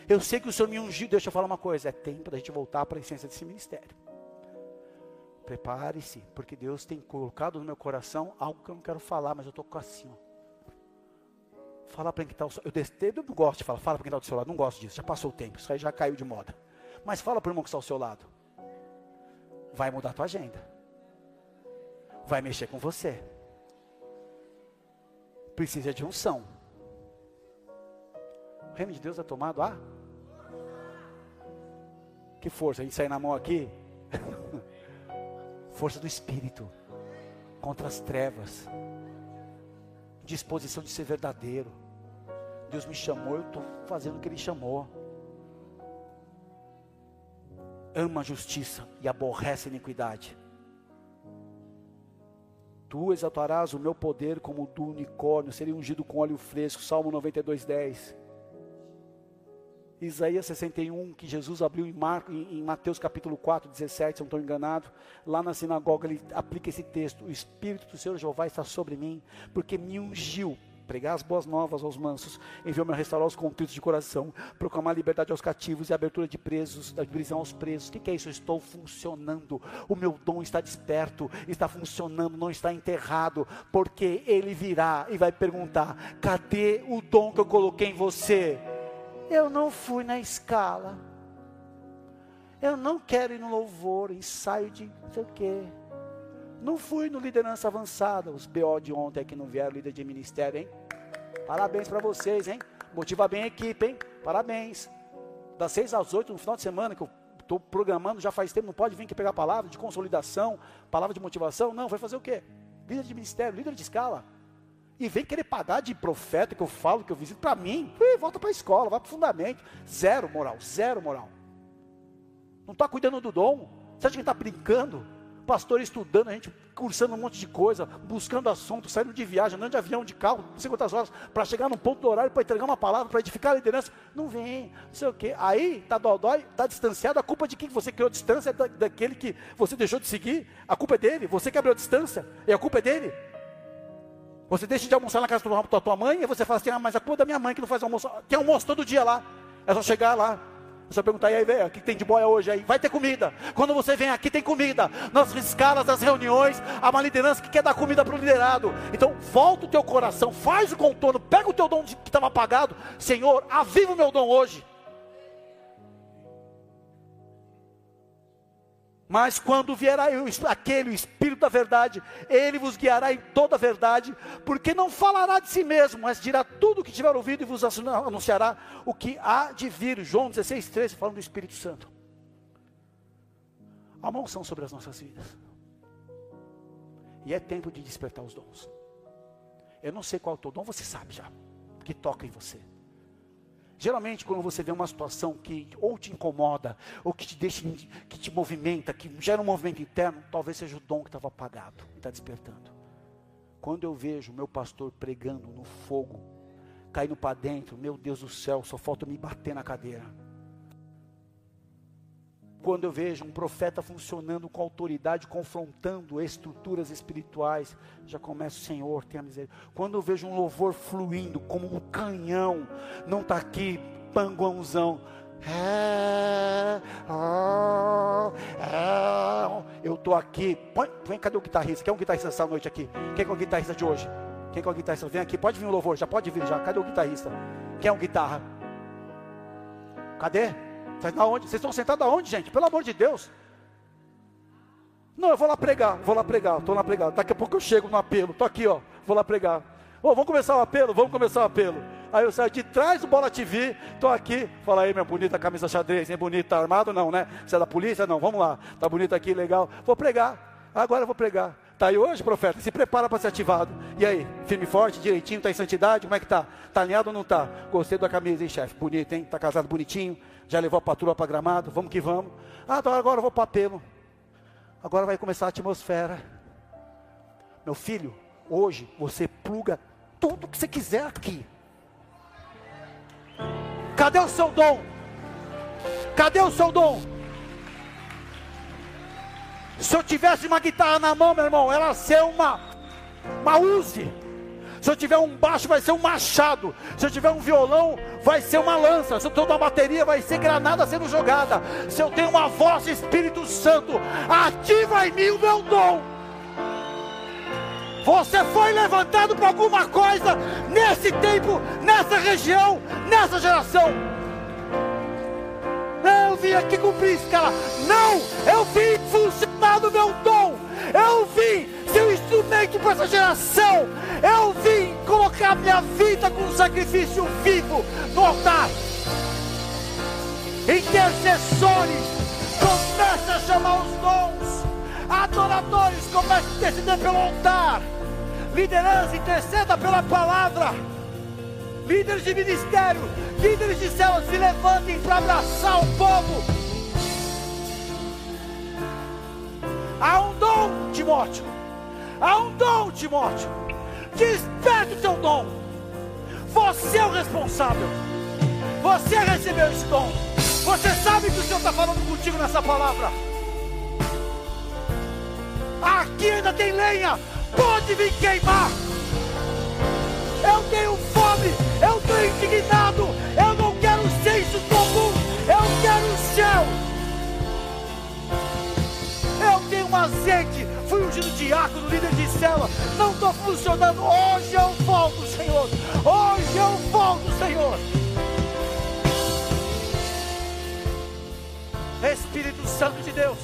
eu sei que o Senhor me ungiu. Deixa eu falar uma coisa: é tempo da gente voltar para a essência desse ministério. Prepare-se, porque Deus tem colocado no meu coração algo que eu não quero falar, mas eu estou assim. Ó. Fala para quem está ao seu lado. Eu, eu não gosto de falar, fala para quem está do seu lado. Não gosto disso, já passou o tempo, isso aí já caiu de moda. Mas fala para o irmão que está ao seu lado. Vai mudar a tua agenda. Vai mexer com você. Precisa de unção. O reino de Deus é tomado a que força? A gente sair na mão aqui? força do Espírito contra as trevas. Disposição de ser verdadeiro. Deus me chamou, eu estou fazendo o que Ele chamou. Ama a justiça e aborrece a iniquidade. Tu exaltarás o meu poder como o do unicórnio, seria ungido com óleo fresco. Salmo 92, 10. Isaías 61, que Jesus abriu em, Marco, em, Mateus capítulo 4, 17, se não estou enganado, lá na sinagoga ele aplica esse texto: O Espírito do Senhor Jeová está sobre mim, porque me ungiu pregar as boas novas aos mansos, enviou-me a restaurar os contritos de coração, proclamar liberdade aos cativos e abertura de presos, da prisão aos presos. O que, que é isso? Eu estou funcionando, o meu dom está desperto, está funcionando, não está enterrado, porque ele virá e vai perguntar: cadê o dom que eu coloquei em você? Eu não fui na escala. Eu não quero ir no louvor, ensaio de não sei o quê. Não fui no liderança avançada. Os BO de ontem aqui não vieram, líder de ministério, hein? Parabéns para vocês, hein? Motiva bem a equipe, hein? Parabéns. Das seis às oito, no final de semana, que eu estou programando já faz tempo, não pode vir aqui pegar palavra de consolidação, palavra de motivação. Não, vai fazer o quê? Líder de ministério, líder de escala e vem querer pagar de profeta que eu falo, que eu visito, para mim, ui, volta para a escola, vai para o fundamento. Zero moral, zero moral. Não está cuidando do dom. Você acha que está brincando? Pastor estudando, a gente cursando um monte de coisa, buscando assunto, saindo de viagem, andando de avião, de carro, não sei quantas horas, para chegar num ponto do horário, para entregar uma palavra, para edificar a liderança. Não vem, não sei o quê. Aí está dodói, está distanciado. A culpa de quem você criou distância é da, daquele que você deixou de seguir. A culpa é dele. Você que abriu a distância. E a culpa é dele. Você deixa de almoçar na casa da tua mãe e você fala assim: ah, mas a culpa da minha mãe que não faz almoço. Tem almoço todo dia lá. É só chegar lá. É só perguntar, e aí, velho, o que tem de boia hoje aí? Vai ter comida. Quando você vem aqui, tem comida. Nas escalas das reuniões, há uma liderança que quer dar comida para o liderado. Então, volta o teu coração, faz o contorno, pega o teu dom que estava apagado. Senhor, aviva o meu dom hoje. Mas quando vier aquele, o Espírito da verdade, ele vos guiará em toda a verdade, porque não falará de si mesmo, mas dirá tudo o que tiver ouvido e vos anunciará o que há de vir. João 16, 13, falando do Espírito Santo. Há uma unção sobre as nossas vidas. E é tempo de despertar os dons. Eu não sei qual é o teu dom, você sabe já, que toca em você. Geralmente, quando você vê uma situação que ou te incomoda, ou que te deixa, que te movimenta, que gera um movimento interno, talvez seja o dom que estava apagado e está despertando. Quando eu vejo meu pastor pregando no fogo, caindo para dentro, meu Deus do céu, só falta me bater na cadeira. Quando eu vejo um profeta funcionando com autoridade, confrontando estruturas espirituais, já começo, Senhor, tenha misericórdia. Quando eu vejo um louvor fluindo como um canhão, não está aqui panguãozão. É, é, eu estou aqui. Põe, vem, cadê o guitarrista? Quem é o guitarrista essa noite aqui? Quem é o guitarrista de hoje? Quem é o guitarrista? Vem aqui, pode vir o louvor, já pode vir já. Cadê o guitarrista? Quem é o guitarra? Cadê? Vocês Vocês estão sentados aonde, gente? Pelo amor de Deus. Não, eu vou lá pregar, vou lá pregar, estou lá pregar. Daqui a pouco eu chego no apelo, estou aqui, ó, vou lá pregar. Oh, vamos começar o apelo? Vamos começar o apelo. Aí eu saio de trás do Bola TV, estou aqui. Fala aí, minha bonita camisa xadrez, hein? Bonita, tá armado? Não, né? Você é da polícia? Não, vamos lá. Tá bonito aqui, legal. Vou pregar. Agora eu vou pregar. Tá aí hoje, profeta? Se prepara para ser ativado. E aí, firme forte, direitinho, tá em santidade? Como é que tá? Tá alinhado ou não tá? Gostei da camisa, hein, chefe? Bonito, hein? Tá casado bonitinho já levou a patrulha para gramado, vamos que vamos. Ah, então agora eu vou para apelo. Agora vai começar a atmosfera. Meu filho, hoje você pluga tudo que você quiser aqui. Cadê o seu dom? Cadê o seu dom? Se eu tivesse uma guitarra na mão, meu irmão, ela ser uma, uma. Se eu tiver um baixo, vai ser um machado. Se eu tiver um violão, vai ser uma lança. Se eu tenho uma bateria, vai ser granada sendo jogada. Se eu tenho uma voz, Espírito Santo, ativa em mim o meu dom. Você foi levantado para alguma coisa nesse tempo, nessa região, nessa geração. Eu vim aqui cumprir escala. Não, eu vim funcionar no meu dom. Eu vim ser um instrumento para essa geração. Eu vim colocar minha vida como sacrifício vivo no altar. Intercessores, comece a chamar os dons. Adoradores, comece a interceder pelo altar. Liderança, interceda pela palavra. Líderes de ministério, líderes de céus, se levantem para abraçar o povo. Há um dom, Timóteo. Há um dom, Timóteo. Desperte o teu dom. Você é o responsável. Você recebeu esse dom. Você sabe que o Senhor está falando contigo nessa palavra. Aqui ainda tem lenha. Pode vir queimar. Eu tenho fome. Eu estou indignado. Eu não quero senso comum. Eu quero o céu. Eu tenho um azeite fui ungido diácono, líder de célula, não estou funcionando. Hoje eu volto, Senhor. Hoje eu volto, Senhor. Espírito Santo de Deus,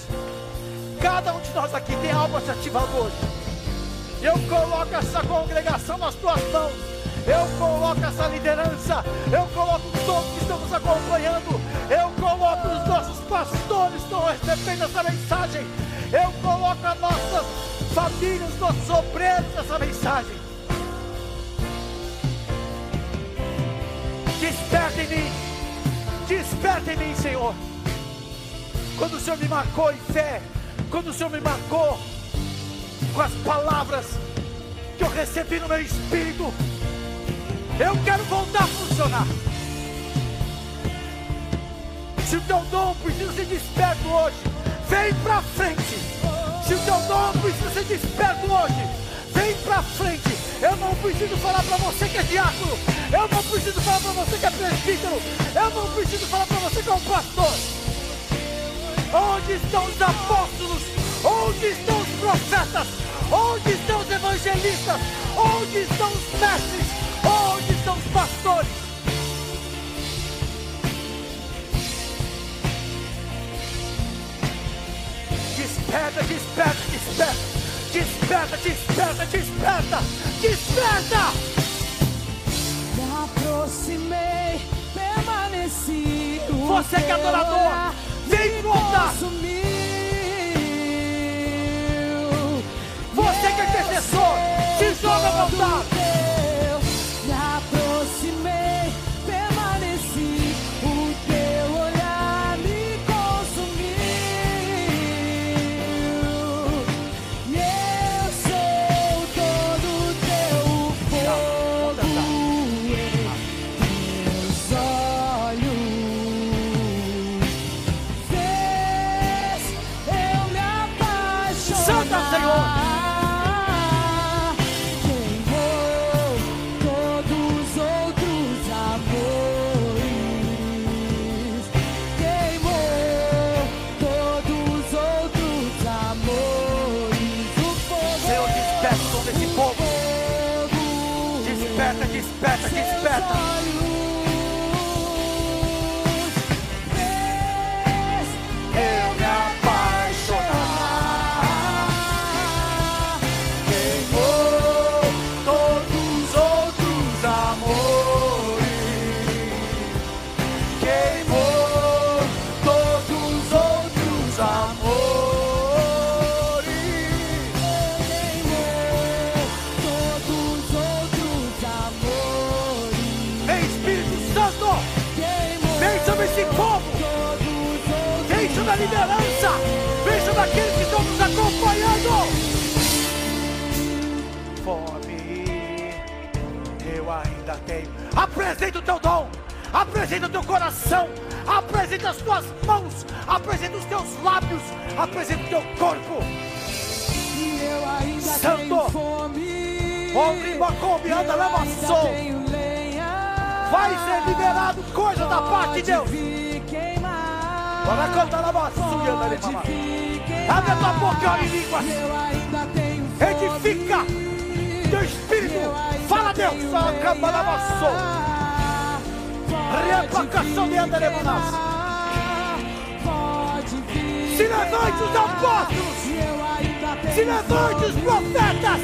cada um de nós aqui tem algo se ativar hoje. Eu coloco essa congregação nas tuas mãos. Eu coloco essa liderança. Eu coloco todos que estão nos acompanhando. Eu coloco os nossos pastores que estão recebendo essa mensagem. Eu coloco as nossas famílias, os nossos obreiros nessa mensagem. Desperta em mim. Desperta em mim, Senhor. Quando o Senhor me marcou em fé, quando o Senhor me marcou com as palavras que eu recebi no meu espírito, eu quero voltar a funcionar. Se o teu dom precisa ser desperto hoje, vem para frente. Se o teu dom precisa ser desperto hoje, vem para frente. Eu não preciso falar para você que é diácono. Eu não preciso falar para você que é presbítero. Eu não preciso falar para você que é um pastor. Onde estão os apóstolos? Onde estão os profetas? Onde estão os evangelistas? Onde estão os mestres? Onde estão os pastores? Desperta, desperta, desperta. Desperta, desperta, desperta. Desperta. Me aproximei, permaneci. Você que é adorador, vem pro altar. Você que é intercessor. Se joga à vontade. Apresenta o teu dom, apresenta o teu coração, apresenta as tuas mãos, apresenta os teus lábios, apresenta o teu corpo. Santo. Homem, Macombi, anda, leva lenha. Vai ser liberado coisa da parte de Deus. Bora cantar na queimar. Abre a tua boca e fome. Edifica Repacação de André Manas. queimar. Pode vir Se levante os apóstolos. Se levante os profetas.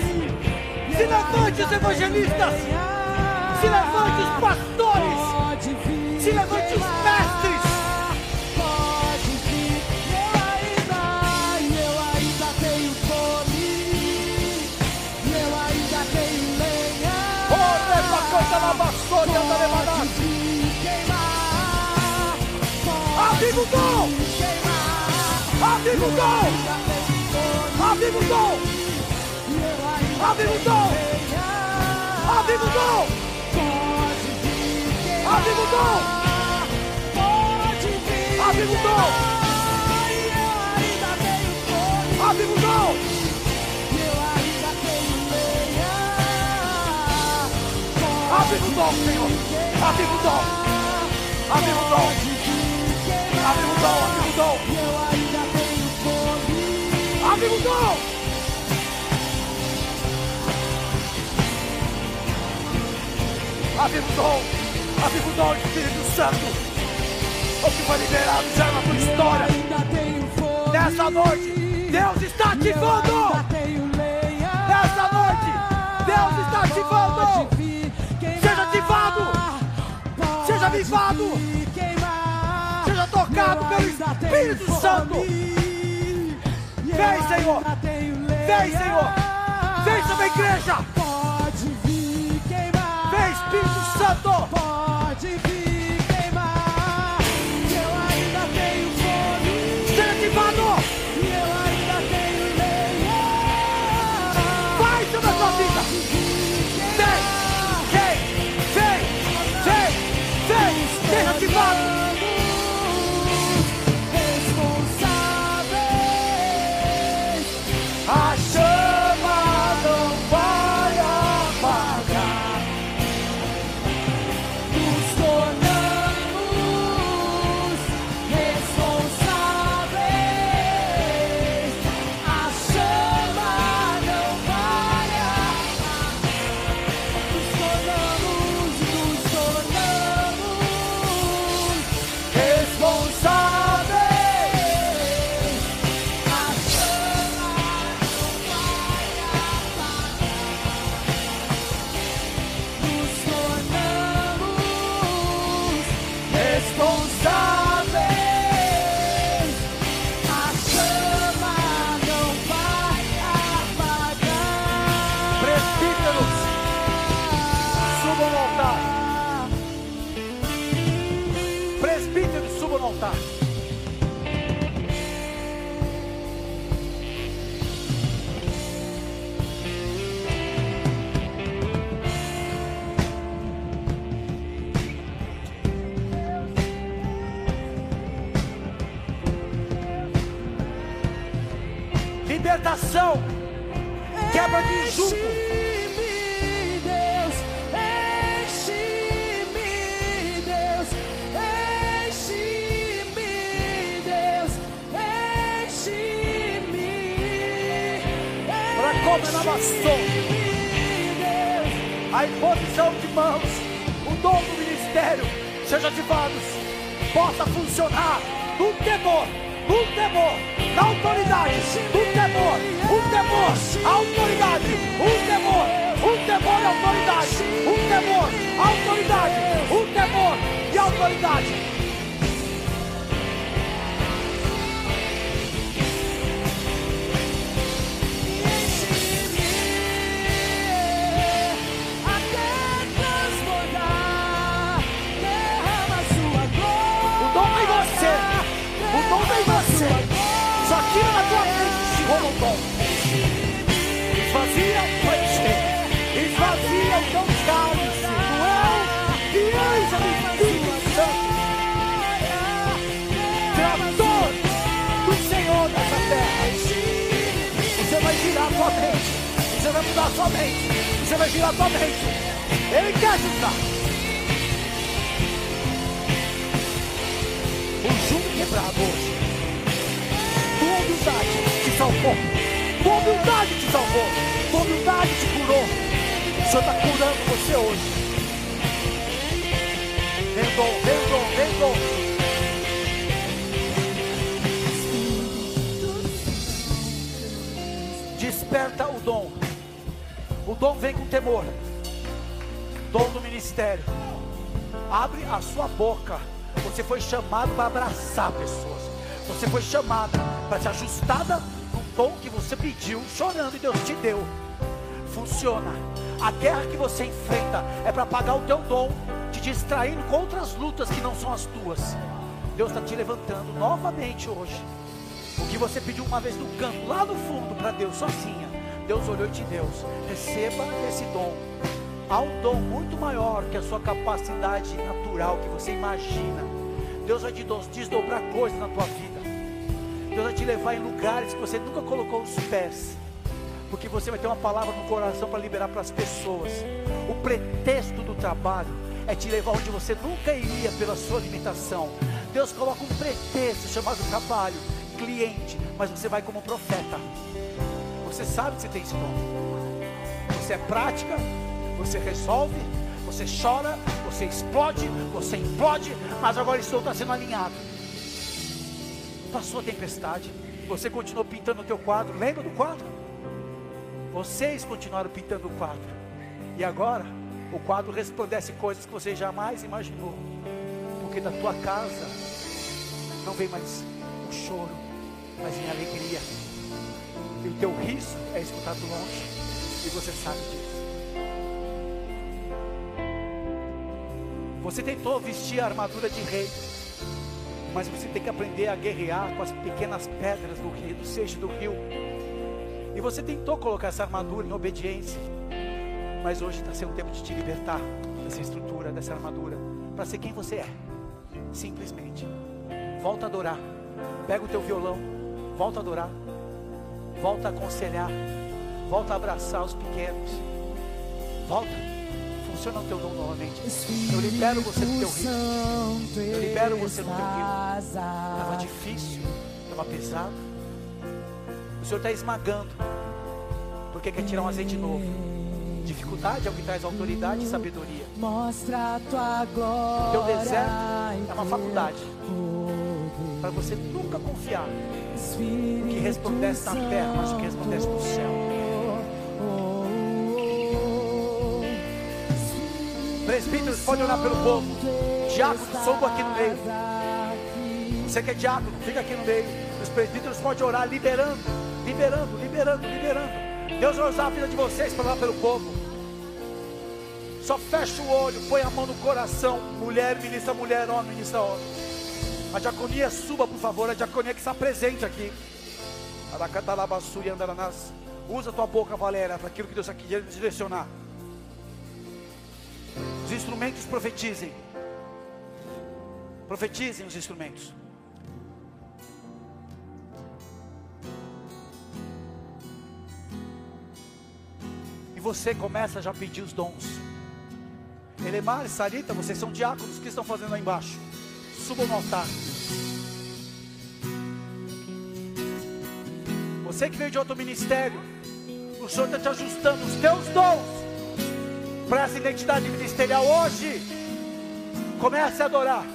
Se levante os evangelistas. Se levante os pastores. Se levante os Pode Aviva o dom. vir queimar. Aviva o dom. Ainda tenho fome. Aviva o dom. Eu ainda Aviva o tenho dom. lenha. Aviva o dom. Pode vir queimar. Aviva o dom. Pode vir Aviva o dom. queimar. Eu ainda tenho fome. Aviva o dom. Eu ainda tenho lenha. Aviva o dom, Senhor. Aviva o dom. Aviva o dom. Aviva o dom. Aviva o dom. Eu ainda tenho fome. Dom. Aviva o dom. Aviva o dom, Espírito Santo. O que foi liberado já na tua história. Nessa noite, Deus está ativando. Nessa noite, Deus está ativando. Seja ativado. Seja avivado. Tocado pelo Espírito Santo. Vem, Senhor. Vem, Senhor. Vem a igreja. Pode vir queimar. Vem, Espírito Santo. Pode vir mudar a sua mente, você vai girar a tua mente. Ele quer ajudar. O jugo quebrado hoje. Tua humildade te salvou. Tua humildade te salvou. Tua humildade te curou. O Senhor está curando você hoje. Vem dom, vem dom, vem dom. Desperta o dom. O dom vem com temor. Dom do ministério. Abre a sua boca. Você foi chamado para abraçar pessoas. Você foi chamado para ser ajustada no tom que você pediu, chorando e Deus te deu. Funciona. A guerra que você enfrenta é para pagar o teu dom, te distraindo com outras lutas que não são as tuas. Deus está te levantando novamente hoje. O que você pediu uma vez no canto, lá no fundo, para Deus sozinha. Deus olhou e te deu. Receba esse dom. Há um dom muito maior que a sua capacidade natural que você imagina. Deus vai te do- desdobrar coisas na tua vida. Deus vai te levar em lugares que você nunca colocou os pés. Porque você vai ter uma palavra no coração para liberar para as pessoas. O pretexto do trabalho é te levar onde você nunca iria pela sua limitação. Deus coloca um pretexto chamado trabalho, cliente, mas você vai como profeta. Você sabe que você tem esse dom. Você é prática, você resolve, você chora, você explode, você implode, mas agora isso está sendo alinhado. Passou a tempestade, você continuou pintando o teu quadro, lembra do quadro? Vocês continuaram pintando o quadro. E agora, o quadro resplandece coisas que você jamais imaginou. Porque da tua casa não vem mais o choro, mas vem a alegria. E o teu riso é escutado longe. E você sabe disso. Você tentou vestir a armadura de rei. Mas você tem que aprender a guerrear com as pequenas pedras do rio, do seixo do rio. E você tentou colocar essa armadura em obediência. Mas hoje está sendo tempo de te libertar dessa estrutura, dessa armadura. Para ser quem você é. Simplesmente. Volta a adorar. Pega o teu violão. Volta a adorar. Volta a aconselhar. Volta a abraçar os pequenos. Volta. Funciona o teu dom novamente. Eu libero você do teu ritmo. Eu libero você no teu ritmo. Estava difícil, estava pesado. O Senhor está esmagando, porque quer tirar um azeite novo. Dificuldade é o que traz autoridade e sabedoria. Mostra a tua glória. Teu deserto é uma faculdade para você nunca confiar que resplandece na terra, mas que resplandece no céu. Presbíteros podem orar pelo povo. Diácono, subo aqui no meio. Você que é diácono, fica aqui no meio. Os presbíteros podem orar liberando, liberando, liberando, liberando. Deus vai usar a vida de vocês para orar pelo povo. Só fecha o olho, põe a mão no coração. Mulher, ministra mulher, homem, ministra homem. A diaconia suba, por favor. A diaconia que está presente aqui. E. Usa tua boca, Valéria, para aquilo que Deus está querendo direcionar. Os instrumentos profetizem. Profetizem os instrumentos. você começa já a pedir os dons. Elemar e Sarita, vocês são diáconos, que estão fazendo lá embaixo? Subam no altar. Você que veio de outro ministério, o Senhor está te ajustando os teus dons para essa identidade ministerial hoje. Comece a adorar.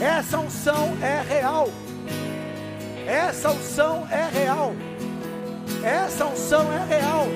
Essa unção é real. Essa unção é real. Essa unção é real.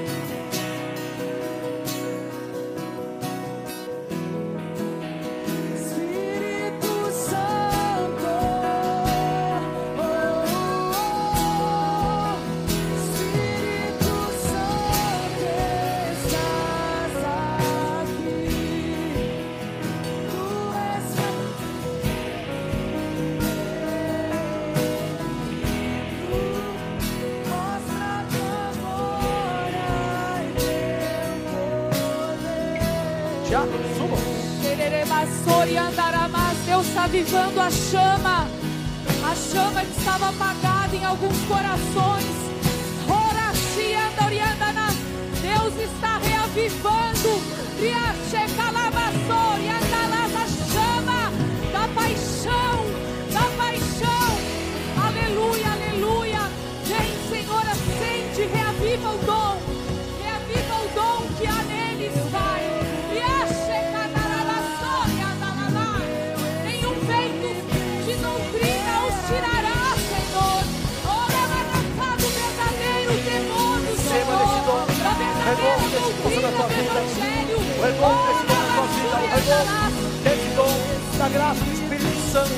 O renovo desse dom da graça do Espírito Santo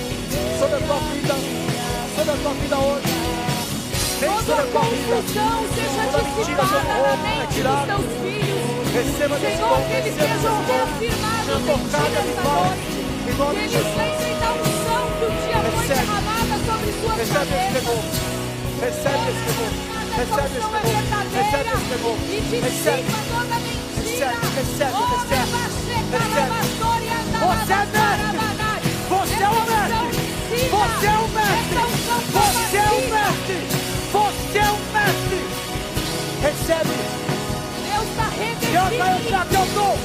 sobre a tua vida, sobre a tua vida hoje. Toda a confusão seja dissipada na é mente dos teus filhos. Receba desse Senhor, dom, que eles sejam dom. reafirmados em ti avivado. noite. Que eles lembrem da unção que um dia foi Recebe. derramada sobre suas Recebe esse cabeças. temor. Recebe esse temor. Essa Recebe esse unção é temor. Recebe verdadeira esse temor. e Recebe. dissipa toda mentira. Recebe, recebe, Oh, recebe. rebaixeca, Recebe. rabastori, andalabas, Você é mestre. Você é o mestre. Você é o mestre. Você é o mestre. Você é o mestre. Recebe. Deus está Deus vai revestindo. usar teu dom.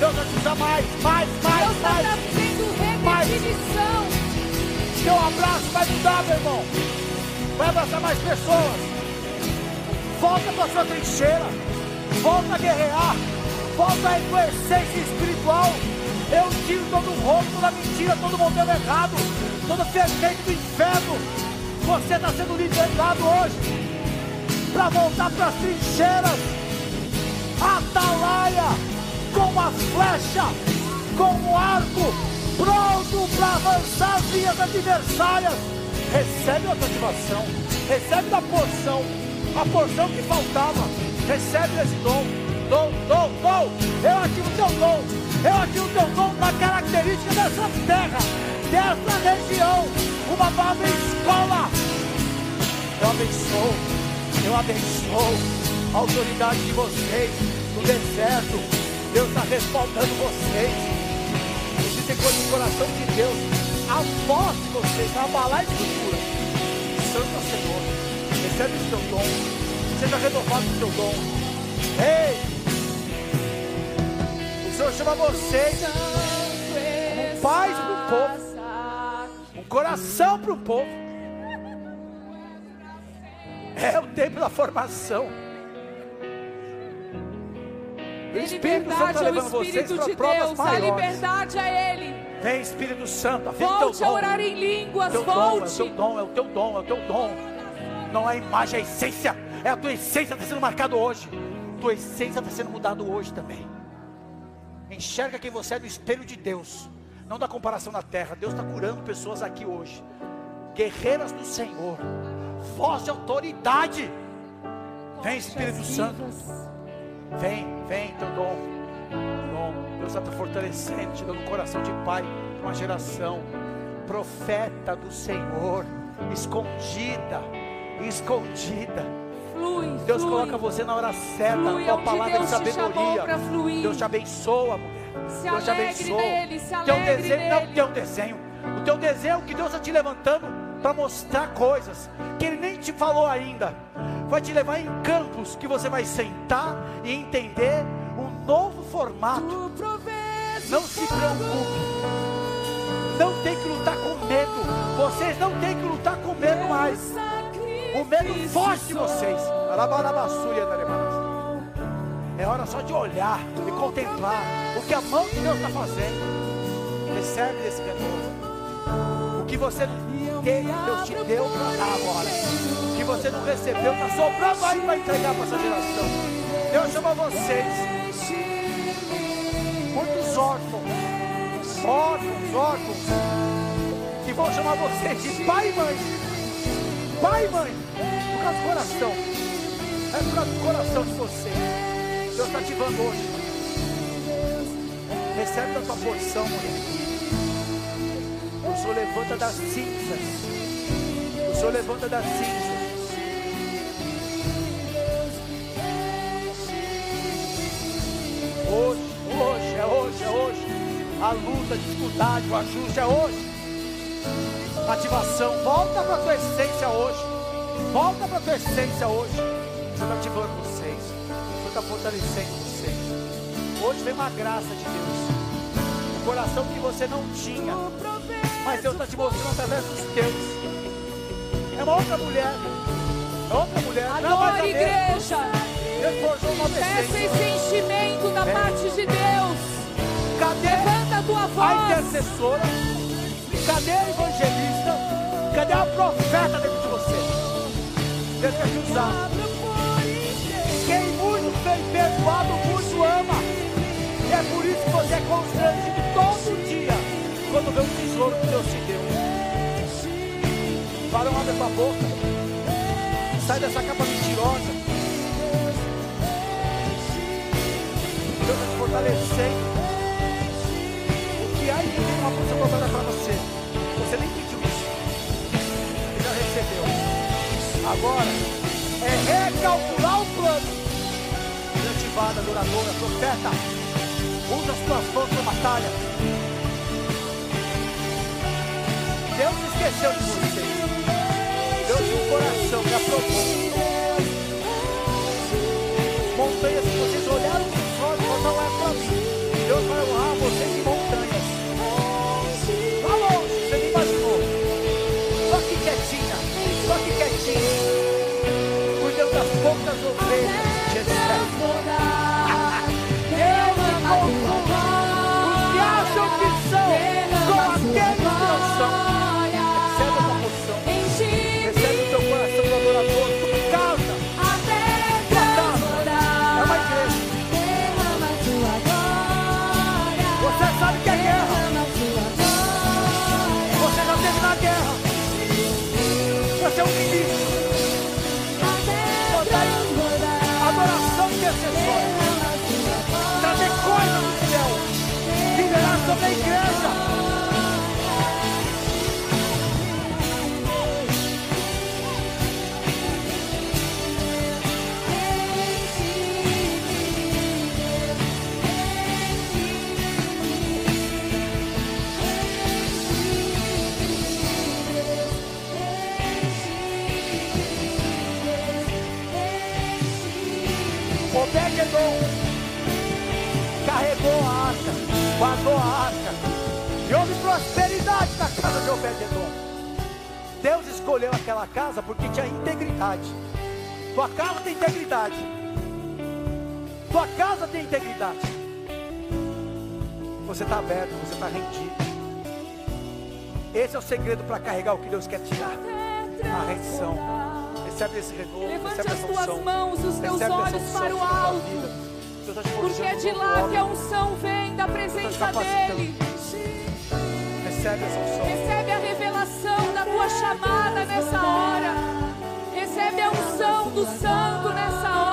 Deus vai te usar mais, mais, mais, Deus está mais. trazendo Mais. redefinição. Teu abraço vai mudar, meu irmão. Vai abraçar mais pessoas. Volta para sua trincheira. Volta a guerrear. Volta a essência espiritual. Eu tiro todo o roubo, toda mentira, todo modelo errado, todo fermento do inferno. Você está sendo libertado hoje para voltar para as trincheiras. Atalaia com uma flecha, com um arco, pronto para avançar as linhas adversárias. Recebe a ativação, recebe da porção, a porção que faltava. Recebe esse dom, dom, dom, dom. Eu ativo o teu dom, eu ativo o teu dom na característica dessa terra, dessa região. Uma nova escola. Eu abençoo, eu abençoo a autoridade de vocês no deserto. Deus está respaldando vocês. Existem coisas no coração de Deus. A voz de vocês vai abalar de. Santo é Senhor. Recebe o seu dom. Seja renovado o seu dom. Ei! O Senhor chama vocês. Um paz pro povo. Um coração para o povo. É o tempo da formação. O Espírito Santo está liberdade ao levando vocês para provas Deus, maiores. liberdade a Ele. Vem Espírito Santo, o Volte teu a dom. orar em línguas, Teu dom, é o volte. teu dom, é o teu dom, é o teu dom. Não é a imagem, é a essência. É a tua essência está sendo marcada hoje. Tua essência está sendo mudada hoje também. Enxerga quem você é no espelho de Deus. Não da comparação na terra. Deus está curando pessoas aqui hoje. Guerreiras do Senhor. Voz de autoridade. Vem Espírito Santo. Vem, vem, teu dom. Dom. Deus está te fortalecendo, te dando um coração de pai de uma geração. Profeta do Senhor, escondida, escondida. Flui, Deus flui. coloca você na hora certa, Flui, com é a que palavra de Deus chamou sabedoria. Deus te abençoa, mulher. Se Deus te abençoa. nele, se teu desenho, não nele. teu desenho. O teu desenho que Deus está te levantando para mostrar coisas que Ele nem te falou ainda. Vai te levar em campos que você vai sentar e entender um novo formato. Não se preocupe. Não tem que lutar com medo. Vocês não têm que lutar com medo mais. O medo foge de vocês. É hora só de olhar e contemplar o que a mão de Deus está fazendo. Recebe desse renovo. O que você teve, Deus te deu para dar agora. O que você não recebeu, está sobrando aí para entregar para essa geração. Deus chama vocês. Muitos órfãos, órfãos, órfãos, que vão chamar vocês de pai e mãe. Pai mãe, por causa do coração. É por causa do coração de vocês. Deus está ativando hoje. Recebe da tua porção, mulher. O Senhor levanta das cinzas. O Senhor levanta das cinzas. Hoje, hoje, é hoje, é hoje. A luta, a dificuldade, o ajuste é hoje. Ativação, volta para a tua essência hoje. Volta para a tua essência hoje. O Senhor está ativando vocês. O Senhor está fortalecendo vocês. Hoje vem uma graça de Deus. O coração que você não tinha. Mas Deus está te mostrando através dos teus. É uma outra mulher. É outra mulher. Não é mais a igreja. Peça esse enchimento da É. parte de Deus. Cadê Levanta a tua a voz. intercessora? Cadê a evangelista? Cadê a profeta dentro de você? Deus quer te usar. Quem muito tem perdoado, muito ama. E é por isso que você é constrangido todo dia quando vê um tesouro que Deus te deu. Varão, abre a tua boca. Sai dessa capa mentirosa. Deus está te fortalecendo. Tem uma força dobrada para você. Você nem pediu isso. Você já recebeu. Agora é recalcular o plano. Ativada, adoradora, profeta. Usa as tuas mãos para batalha. Deus esqueceu de você. Deus tinha um coração que aprovou. Montanhas que vocês open. Guardou a arca, e houve prosperidade na casa de Obed-Edom. Deus escolheu aquela casa porque tinha integridade. Tua casa tem integridade. Tua casa tem integridade. Você está aberto, você está rendido. Esse é o segredo para carregar o que Deus quer tirar. A rendição. Recebe esse renovo, Levante recebe as tuas mãos, os teus olhos para o alto. Porque é de lá que a unção vem, da presença dEle. Recebe essa unção. Recebe a revelação da tua chamada nessa hora. Recebe a unção do Santo nessa hora.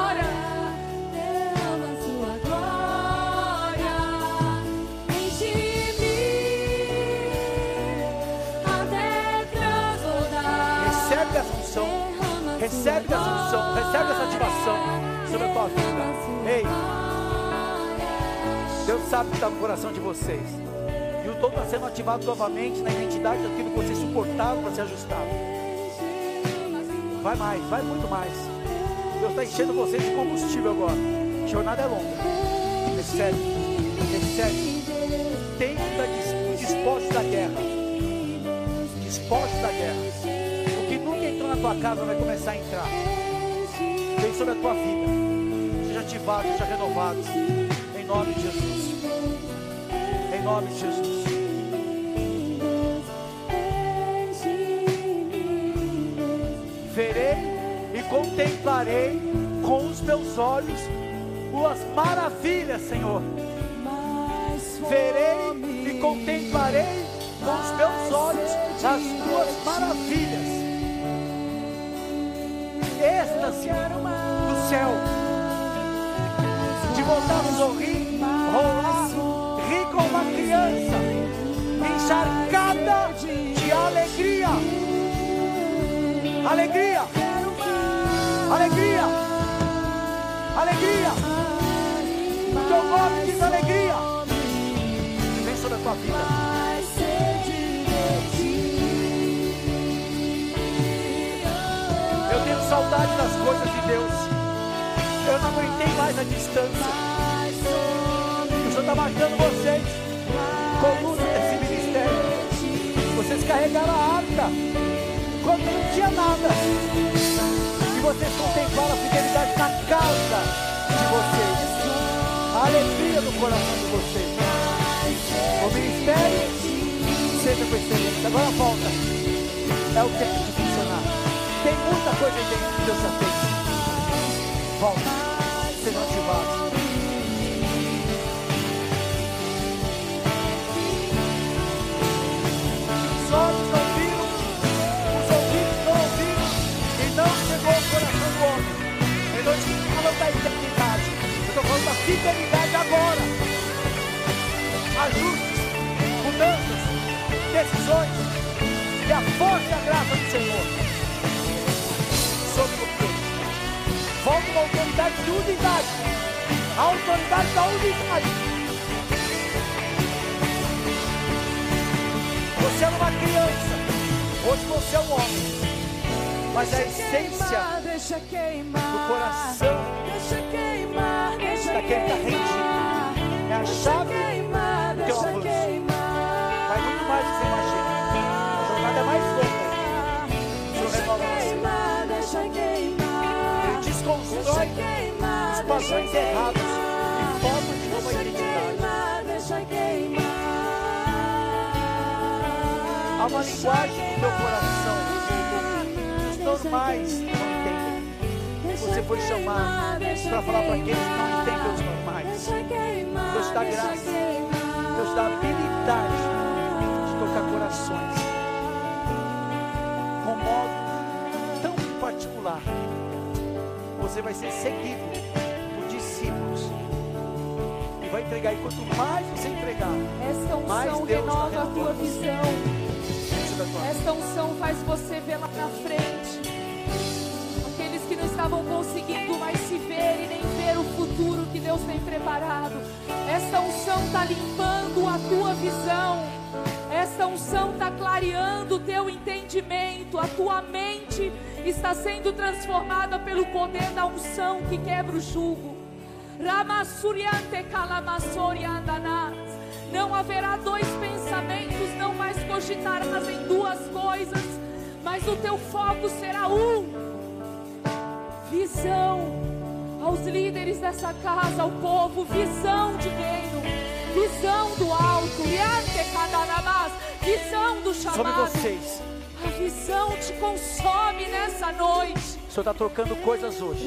Recebe essa unção. Recebe essa unção. Recebe essa ativação sobre a tua vida. Ei, Deus sabe que está no coração de vocês. E o dom está sendo ativado novamente na identidade daquilo que você suportava para ser ajustado. Vai mais, vai muito mais. Deus está enchendo você de combustível agora. A jornada é longa. Recebe, recebe. Tempo da disposto da guerra. Disposto da guerra. O que nunca entrou na tua casa vai começar a entrar. Sobre a tua vida. Seja ativado, seja renovado. Em nome de Jesus. Em nome de Jesus. Verei e contemplarei com os meus olhos tuas maravilhas, Senhor. Verei e contemplarei com os meus olhos as tuas maravilhas. Êxtase céu, de voltar a sorrir, rolar, rir como uma criança, encharcada de alegria. Alegria, alegria, alegria. O teu nome diz alegria. Vem sobre a tua vida. Eu tenho saudade das coisas de Deus. Eu não aguentei mais a distância. O Senhor está marcando vocês, coluna desse ministério. Vocês carregaram a arca quando não tinha nada. E vocês contemplaram a fidelidade na casa de vocês. A alegria do coração de vocês. O ministério seja com excelência. Agora volta. É o tempo de funcionar. Tem muita coisa aí dentro que Deus já fez. Volta. Sejam ativados. Os olhos não viram, os ouvidos não ouviram, e não chegou ao coração do homem. Eu não estou falando da eternidade, eu estou falando da fidelidade agora. Ajustes, mudanças, decisões, e a força e a graça do Senhor Volta uma autoridade de unidade, a autoridade da unidade. Você era uma criança, hoje você é um homem. Mas a essência deixa do coração deixa queimar, deixa está queimar, queimar, os padrões deixa errados queimar. e forma de novo a Deixa identidade. deixa queimar. Há uma linguagem no teu coração que os normais não entendem. Você foi chamado para falar para aqueles que não entendem os normais. Deus dá graça. Deus dá habilidade de tocar corações com um modo tão particular. Você vai ser seguido vai entregar. E quanto mais você entregar, Esta Mais unção Deus está renova a tua visão. Esta unção faz você ver lá na frente. Aqueles que não estavam conseguindo mais se ver e nem ver o futuro que Deus tem preparado. Esta unção está limpando a tua visão. Esta unção está clareando o teu entendimento. A tua mente está sendo transformada pelo poder da unção que quebra o jugo. Ramassuriante calamassoriandanas. Não haverá dois pensamentos, não mais cogitarás em duas coisas, mas o teu foco será um. Visão aos líderes dessa casa, ao povo, visão de reino, visão do alto, visão do Sobre chamado. vocês, A visão te consome nessa noite. o Senhor está trocando coisas hoje.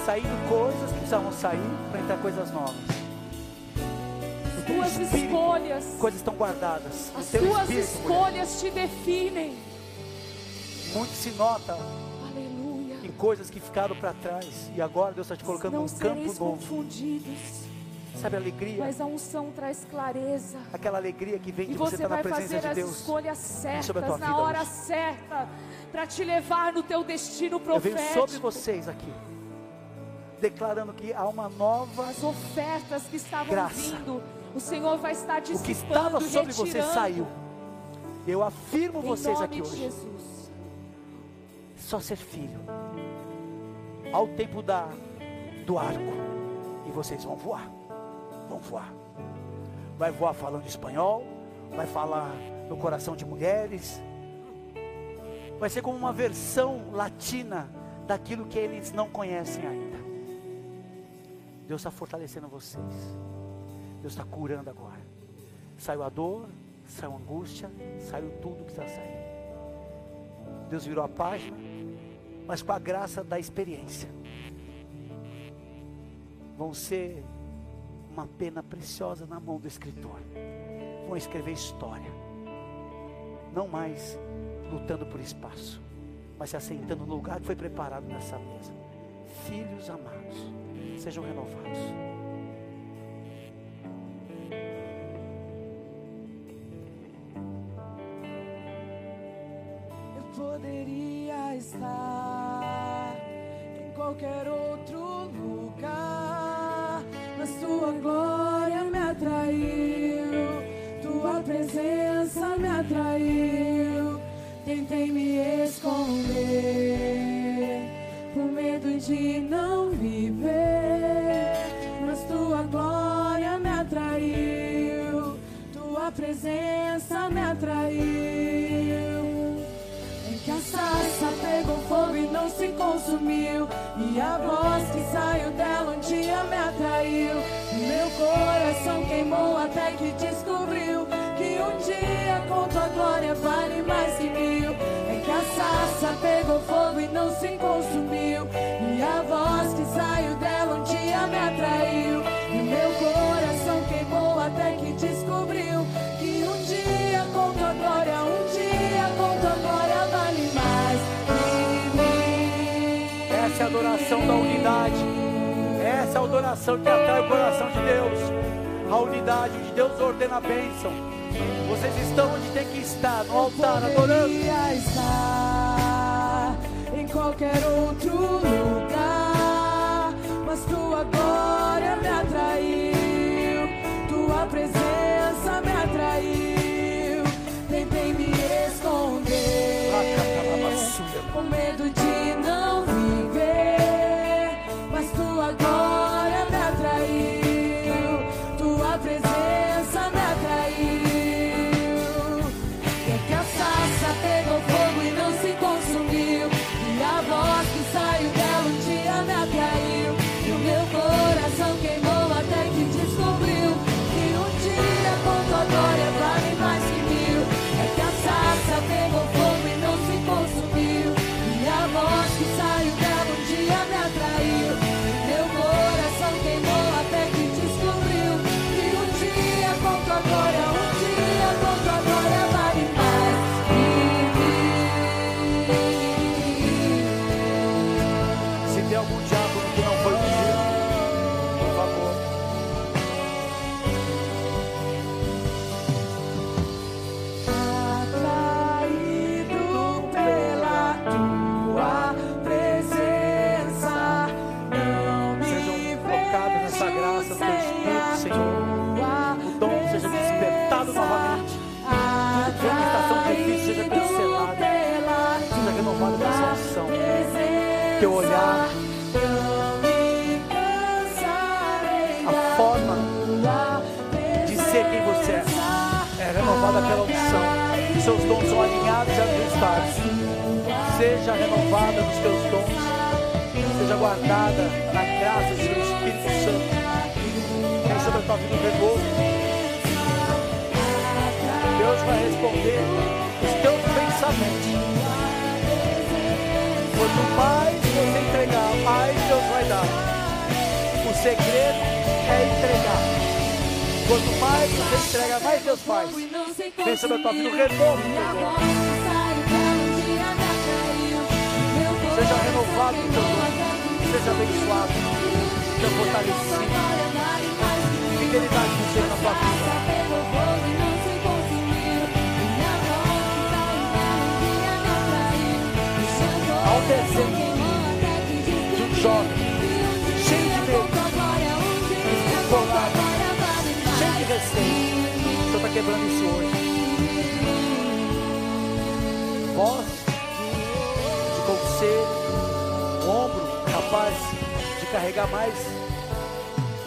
Está saindo coisas que precisavam sair para entrar coisas novas. Espírito, escolhas, coisas estão guardadas. As tuas espírito, mulher. escolhas te definem. muito se nota Aleluia. em coisas que ficaram para trás. E agora Deus está te colocando num campo novo. confundidos, Sabe a alegria? mas a unção traz clareza. Aquela alegria que vem E de você você estar na vai presença fazer de as Deus. escolhas sobre a tua certas na hora hoje. certa para te levar no teu destino Eu venho sobre profético. vocês aqui. Declarando que há uma nova. As ofertas que estavam Graça. vindo, o Senhor vai estar O que dissipando, estava sobre você retirando. saiu. Eu afirmo Em vocês aqui hoje. Jesus. Só ser filho. Ao tempo da, do arco. E vocês vão voar. Vão voar. Vai voar falando espanhol. Vai falar no coração de mulheres. Vai ser como uma versão latina daquilo que eles não conhecem ainda. Deus está fortalecendo vocês. Deus está curando agora. Saiu a dor, saiu a angústia, saiu tudo que está saindo. Deus virou a página, mas com a graça da experiência. Vão ser uma pena preciosa na mão do escritor. Vão escrever história. Não mais lutando por espaço, mas se assentando no lugar que foi preparado nessa mesa. Filhos amados, sejam renovados. Eu poderia estar em qualquer outro lugar, mas tua glória me atraiu, tua presença me atraiu. Tentei me esconder medo de não viver, mas tua glória me atraiu, tua presença me atraiu. É que a sarça pegou fogo e não se consumiu. E a voz que saiu dela um dia me atraiu. E meu coração queimou até que descobriu que um dia com tua glória vale mais que mil. É que a sarça pegou fogo e não se consumiu. Essa é a adoração da unidade. Essa é a adoração que atrai o coração de Deus. A unidade onde Deus ordena a bênção. Vocês estão onde tem que estar, no altar, adorando. Estar em qualquer outro lugar, mas tua Seja renovada nos teus dons. Seja guardada na graça do Espírito Santo. Tem sobre a tua vida um renovo. Deus vai responder os teus pensamentos. Quanto mais você entregar, mais Deus vai dar. O segredo é entregar. Quanto mais você entrega, mais Deus faz. Vem sobre a tua vida um renovo. abençoado em teu nome. Seja abençoado, seja fortalecido. Fidelidade que seja na tua vida. Ao desenho de um jovem cheio de medo, inconfortável, cheio de receio. O Senhor está quebrando isso hoje. Carregar mais,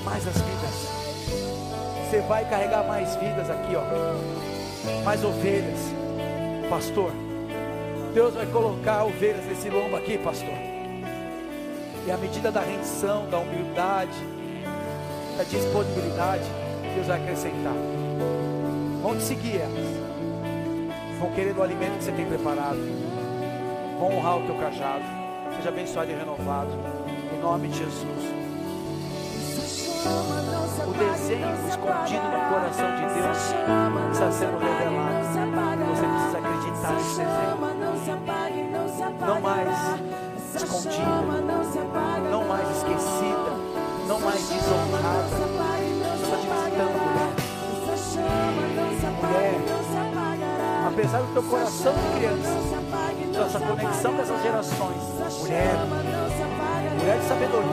mais as vidas. Você vai carregar mais vidas aqui, ó. Mais ovelhas. Pastor, Deus vai colocar ovelhas nesse lombo aqui, pastor. E à medida da rendição, da humildade, da disponibilidade, Deus vai acrescentar. Vão te seguir elas. Vão querer do alimento que você tem preparado. Vão honrar o teu cajado. Seja abençoado e renovado. Nome de Jesus. O desenho escondido no coração de Deus está sendo revelado. Você precisa acreditar nesse desenho. Não mais escondida. Não mais esquecida. Não mais desonrada. Está te visitando, mulher. Mulher. Apesar do teu coração de criança, sua conexão com essas gerações, mulher, mulher de sabedoria,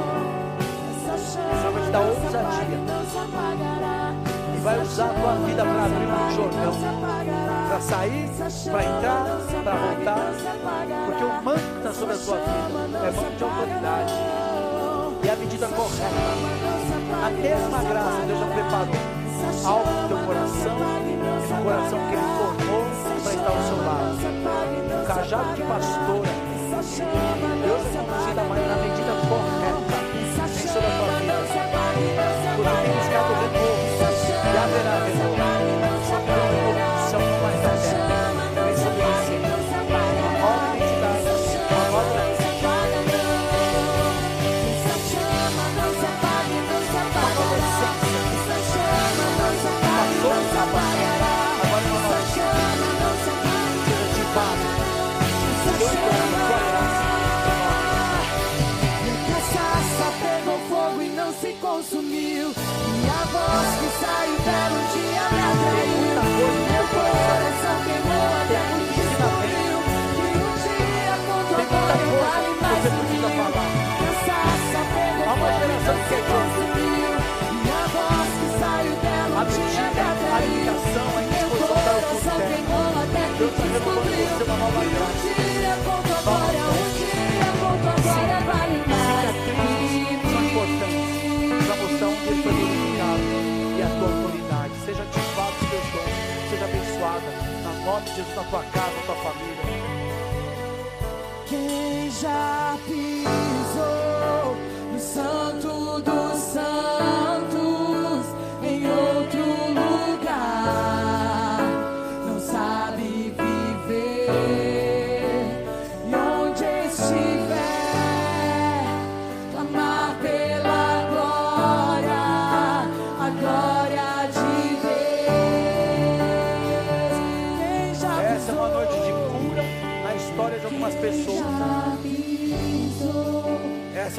Senhor vai te dar ousadia. E vai usar a tua vida para abrir um Jordão, para sair, para entrar, para voltar, porque o manto que está sobre a tua vida. É manto de autoridade. E a medida correta, a mesma graça Deus já preparou algo no teu coração, no coração que Ele formou para estar ao seu lado, um cajado de pastora, Deus é conduzido na medida correta. Em sobre a tua vida. Você nome de Jesus, na tua casa, na tua família. Quem já pisou Santo dos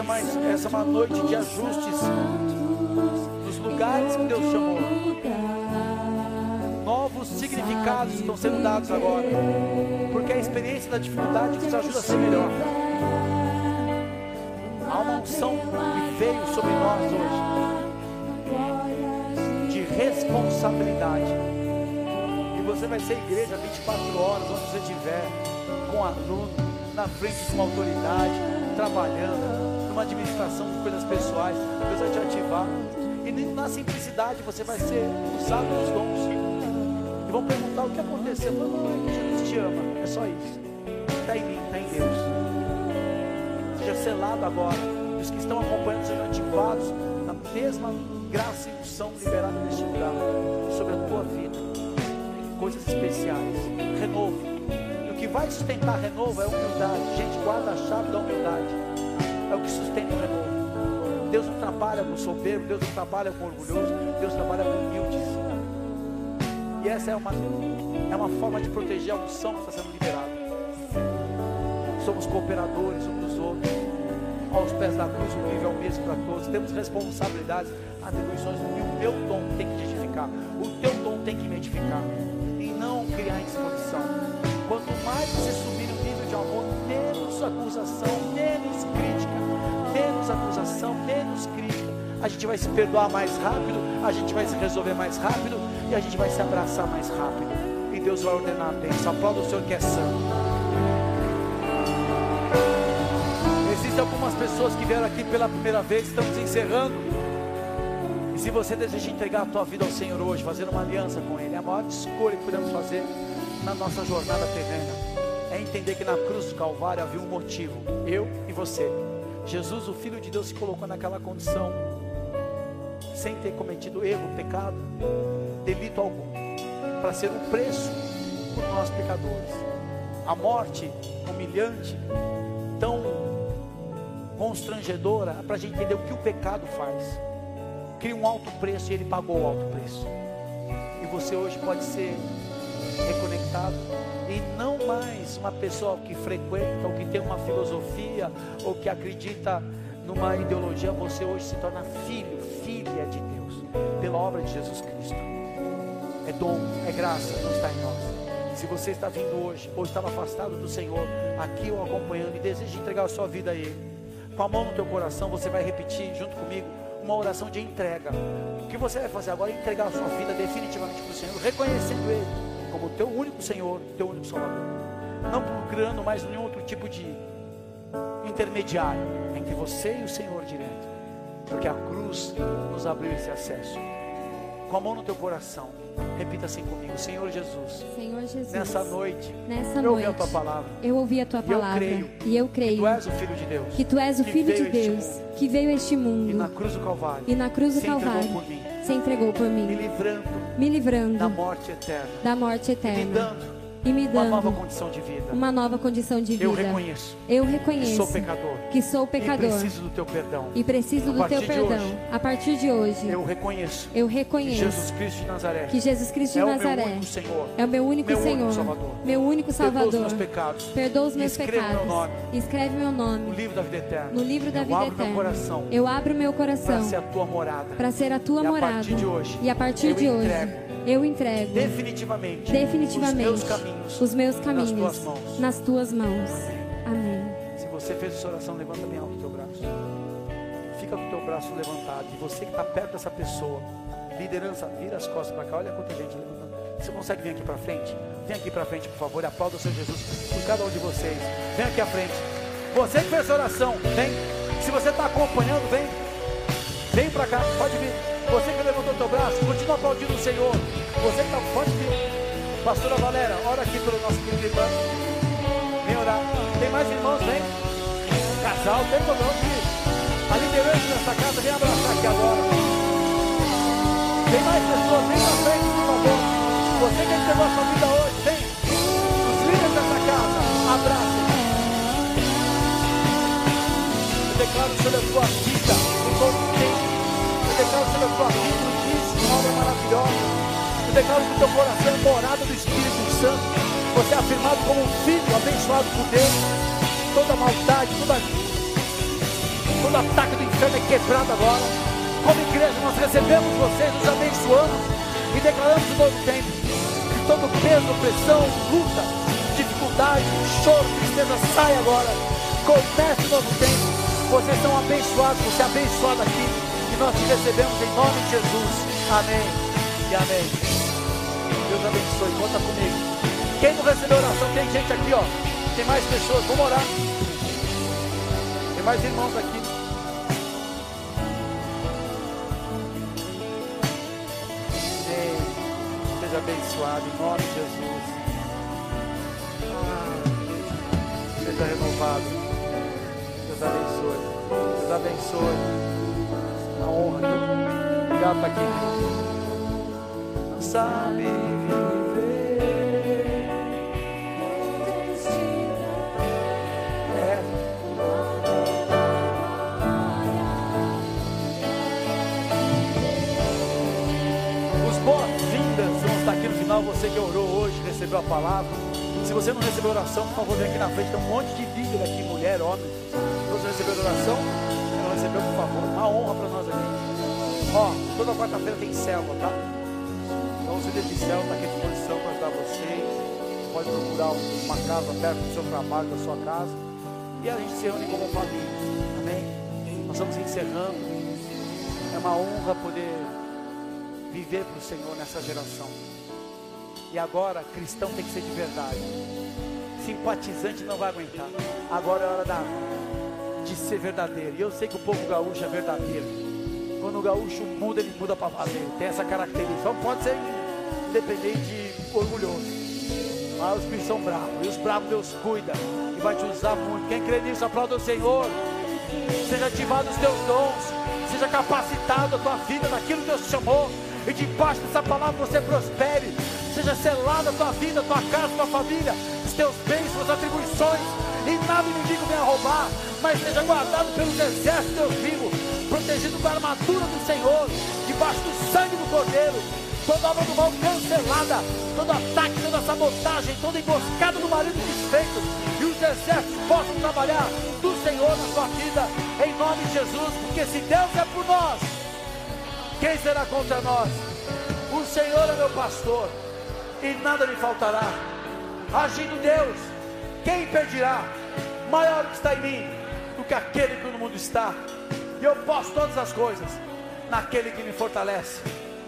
Essa essa é uma noite de ajustes nos lugares que Deus chamou. Novos significados estão sendo dados agora. Porque a experiência da dificuldade nos ajuda a ser melhor. Há uma unção que veio sobre nós hoje de responsabilidade. E você vai ser igreja 24 horas, onde você estiver, com aluno, na frente de uma autoridade, trabalhando, numa administração de coisas pessoais. Deus vai te ativar. E na simplicidade você vai ser usado nos dons. E vão perguntar o que aconteceu. Não, é que Jesus te ama, é só isso. Está em mim, está em Deus. Seja selado agora. Os que estão acompanhando sejam ativados na mesma graça e unção liberada neste lugar sobre a tua vida. Coisas especiais. Renovo. E o que vai sustentar renovo é humildade. Gente, guarda a chave da humildade. É o que sustenta o renovo. Deus não trabalha com soberbo, Deus não trabalha com orgulhoso, Deus trabalha com humildes. E essa é uma, é uma forma de proteger a unção que está sendo liberada. Somos cooperadores uns dos outros. Aos pés da cruz, o nível é o mesmo para todos. Temos responsabilidades, atribuições. E o meu dom tem que te edificar. O teu dom tem que me edificar. E não criar indisposição. Quanto mais você subir o nível de amor, menos acusação, menos crítica. Menos acusação, menos crítica. A gente vai se perdoar mais rápido, a gente vai se resolver mais rápido, E a gente vai se abraçar mais rápido. E Deus vai ordenar a bênção. Aplauda o Senhor que é santo. Existem algumas pessoas que vieram aqui pela primeira vez, estamos encerrando. E se você deseja entregar a tua vida ao Senhor hoje, fazer uma aliança com Ele, é a maior escolha que podemos fazer na nossa jornada terrena é entender que na cruz do Calvário havia um motivo, eu e você. Jesus, o Filho de Deus, se colocou naquela condição, sem ter cometido erro, pecado, delito algum, para ser um preço por nós pecadores. A morte humilhante, tão constrangedora, para a gente entender o que o pecado faz. Cria um alto preço e ele pagou o alto preço. E você hoje pode ser reconectado e não mais uma pessoa que frequenta ou que tem uma filosofia ou que acredita numa ideologia, você hoje se torna filho, filha de Deus, pela obra de Jesus Cristo. É dom, é graça, não está em nós. Se você está vindo hoje, ou estava afastado do Senhor, aqui ou acompanhando, e deseja entregar a sua vida a Ele, com a mão no teu coração, você vai repetir junto comigo uma oração de entrega. O que você vai fazer agora é entregar a sua vida definitivamente para o Senhor, reconhecendo Ele como teu único Senhor, teu único Salvador. Não procurando mais nenhum outro tipo de intermediário entre você e o Senhor direto. Porque a cruz nos abriu esse acesso. Com a mão no teu coração, repita assim comigo: Senhor Jesus. Senhor Jesus. Nessa noite, Nessa eu noite, ouvi a tua palavra. Eu ouvi a tua E eu palavra. creio e eu Que creio tu és o Filho de Deus. que tu és o que Filho veio de Deus mundo que veio a este E na mundo cruz do Calvário. e na cruz do se entregou Calvário por mim, se entregou por me mim, livrando me da livrando morte eterna. da morte E me eterna dando e me uma nova dando condição de vida. uma nova condição de Eu vida. reconheço Eu que reconheço sou pecador. que sou E pecador preciso do teu perdão. e preciso A do teu perdão. hoje, A partir de hoje, Eu reconheço eu que reconheço Jesus Cristo de Nazaré que Jesus Cristo de é o meu único Senhor. é o meu único meu único Senhor, Salvador. meu único Perdoa os Salvador. meus pecados. Perdoa os meus Escreva meu pecados. nome. Escreve meu No nome livro da vida eterna. no livro da eu vida abro eterna. meu coração Eu abro meu para coração ser a tua morada. para ser a tua E a morada. partir de hoje, e a partir eu de hoje, eu entrego Definitivamente. definitivamente Os meus caminhos. os meus caminhos nas tuas mãos. nas tuas mãos. Amém. Se você fez essa oração, levanta bem alto o teu braço. Fica com o teu braço levantado. E você que está perto dessa pessoa, liderança, vira as costas para cá. Olha quanta gente levantando. Você consegue vir aqui para frente? Vem aqui para frente, por favor. E aplauda o Senhor Jesus por cada um de vocês. Vem aqui à frente. Você que fez essa oração, vem. Se você está acompanhando, vem. Para cá, pode vir. Você que levantou teu braço, continua aplaudindo o Senhor. Você que está, pode vir. Pastora Valéria, ora aqui pelo nosso querido irmão. Vem orar. Tem mais irmãos, vem. Casal, tem problema aqui. A liderança dessa casa, vem abraçar aqui agora. Tem mais pessoas, vem pra frente, por favor. Você que entregou a sua vida hoje, vem. Os líderes dessa casa, abracem. Eu declaro sobre a tua vida, em todo o tempo. Eu declaro sobre a tua vida, um uma obra maravilhosa. Eu declaro que o teu coração é morada do Espírito Santo. Você é afirmado como um filho abençoado por Deus. Toda maldade, toda, todo ataque do inferno é quebrado agora. Como igreja, nós recebemos vocês, nos abençoamos e declaramos um novo tempo. Que todo peso, opressão, luta, dificuldade, choro, tristeza sai agora. Comece um novo tempo. Vocês são abençoados, você é abençoado aqui. E nós te recebemos em nome de Jesus. Amém e amém. Deus abençoe, conta comigo. Quem não recebeu oração, tem gente aqui, ó. Tem mais pessoas, vamos orar. Tem mais irmãos aqui. Amém. Seja abençoado em nome de Jesus. Seja renovado. Deus abençoe. Deus abençoe. A honra. Deus. Obrigado por aqui. Não sabe viver. É. Os boas-vindas vão estar aqui no final. Você que orou hoje, recebeu a palavra. Se você não recebeu oração, por favor, vem aqui na frente. Tem um monte de líder aqui, mulher, homem. Você recebeu oração, recebeu, por favor. Uma honra para nós aqui. Ó, toda quarta-feira tem célula, tá? Então, líderes de célula estão aqui à disposição para ajudar vocês. Você pode procurar uma casa perto do seu trabalho, da sua casa. E a gente se reúne como família. Amém? Nós estamos encerrando. É uma honra poder viver para o Senhor nessa geração. E agora, cristão tem que ser de verdade. Simpatizante não vai aguentar. Agora é hora da, de ser verdadeiro. E eu sei que o povo gaúcho é verdadeiro. Quando o gaúcho muda, ele muda para valer. Tem essa característica. Não pode ser independente e orgulhoso. Mas os bichos são bravos. E os bravos Deus cuida. E vai te usar muito. Quem crê nisso, aplauda o Senhor. Seja ativado os teus dons. Seja capacitado a tua vida naquilo que Deus te chamou. E debaixo dessa palavra você prospere. Seja selada a tua vida, a tua casa, a tua família, os teus bens, suas atribuições. E nada inimigo venha roubar. Mas seja guardado pelos exércitos Deus vivo. Protegido com a armadura do Senhor. Debaixo do sangue do Cordeiro toda obra do mal cancelada, todo ataque, toda sabotagem, toda emboscada do marido desfeito, e os exércitos possam trabalhar do Senhor na sua vida, em nome de Jesus, porque se Deus é por nós, quem será contra nós? O Senhor é meu pastor, e nada me faltará. Agindo Deus, quem impedirá? Maior que está em mim do que aquele que no mundo está. E eu posso todas as coisas naquele que me fortalece.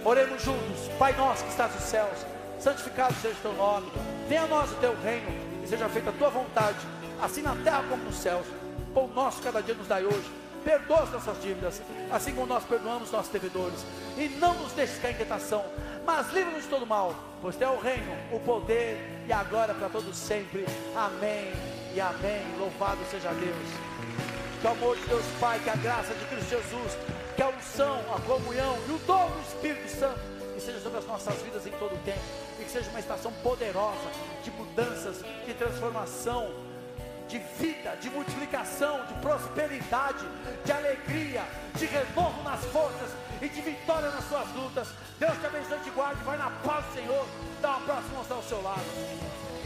Oremos juntos, Pai nosso que estás nos céus, santificado seja o teu nome, venha a nós o teu reino, e seja feita a tua vontade, assim na terra como nos céus. Pão nosso cada dia nos dai hoje, perdoa as nossas dívidas, assim como nós perdoamos nossos devedores, e não nos deixes cair em tentação, mas livra-nos de todo mal, pois teu é o reino, o poder e a glória para todos sempre. Amém e amém. Louvado seja Deus. Que o amor de Deus Pai, que a graça de Cristo Jesus que a unção, a comunhão e o dom do Espírito Santo que seja sobre as nossas vidas em todo o tempo e que seja uma estação poderosa de mudanças, de transformação, de vida, de multiplicação, de prosperidade, de alegria, de renovo nas forças e de vitória nas suas lutas. Deus te abençoe e te guarde. Vai na paz Senhor. Dá uma próxima ao seu lado.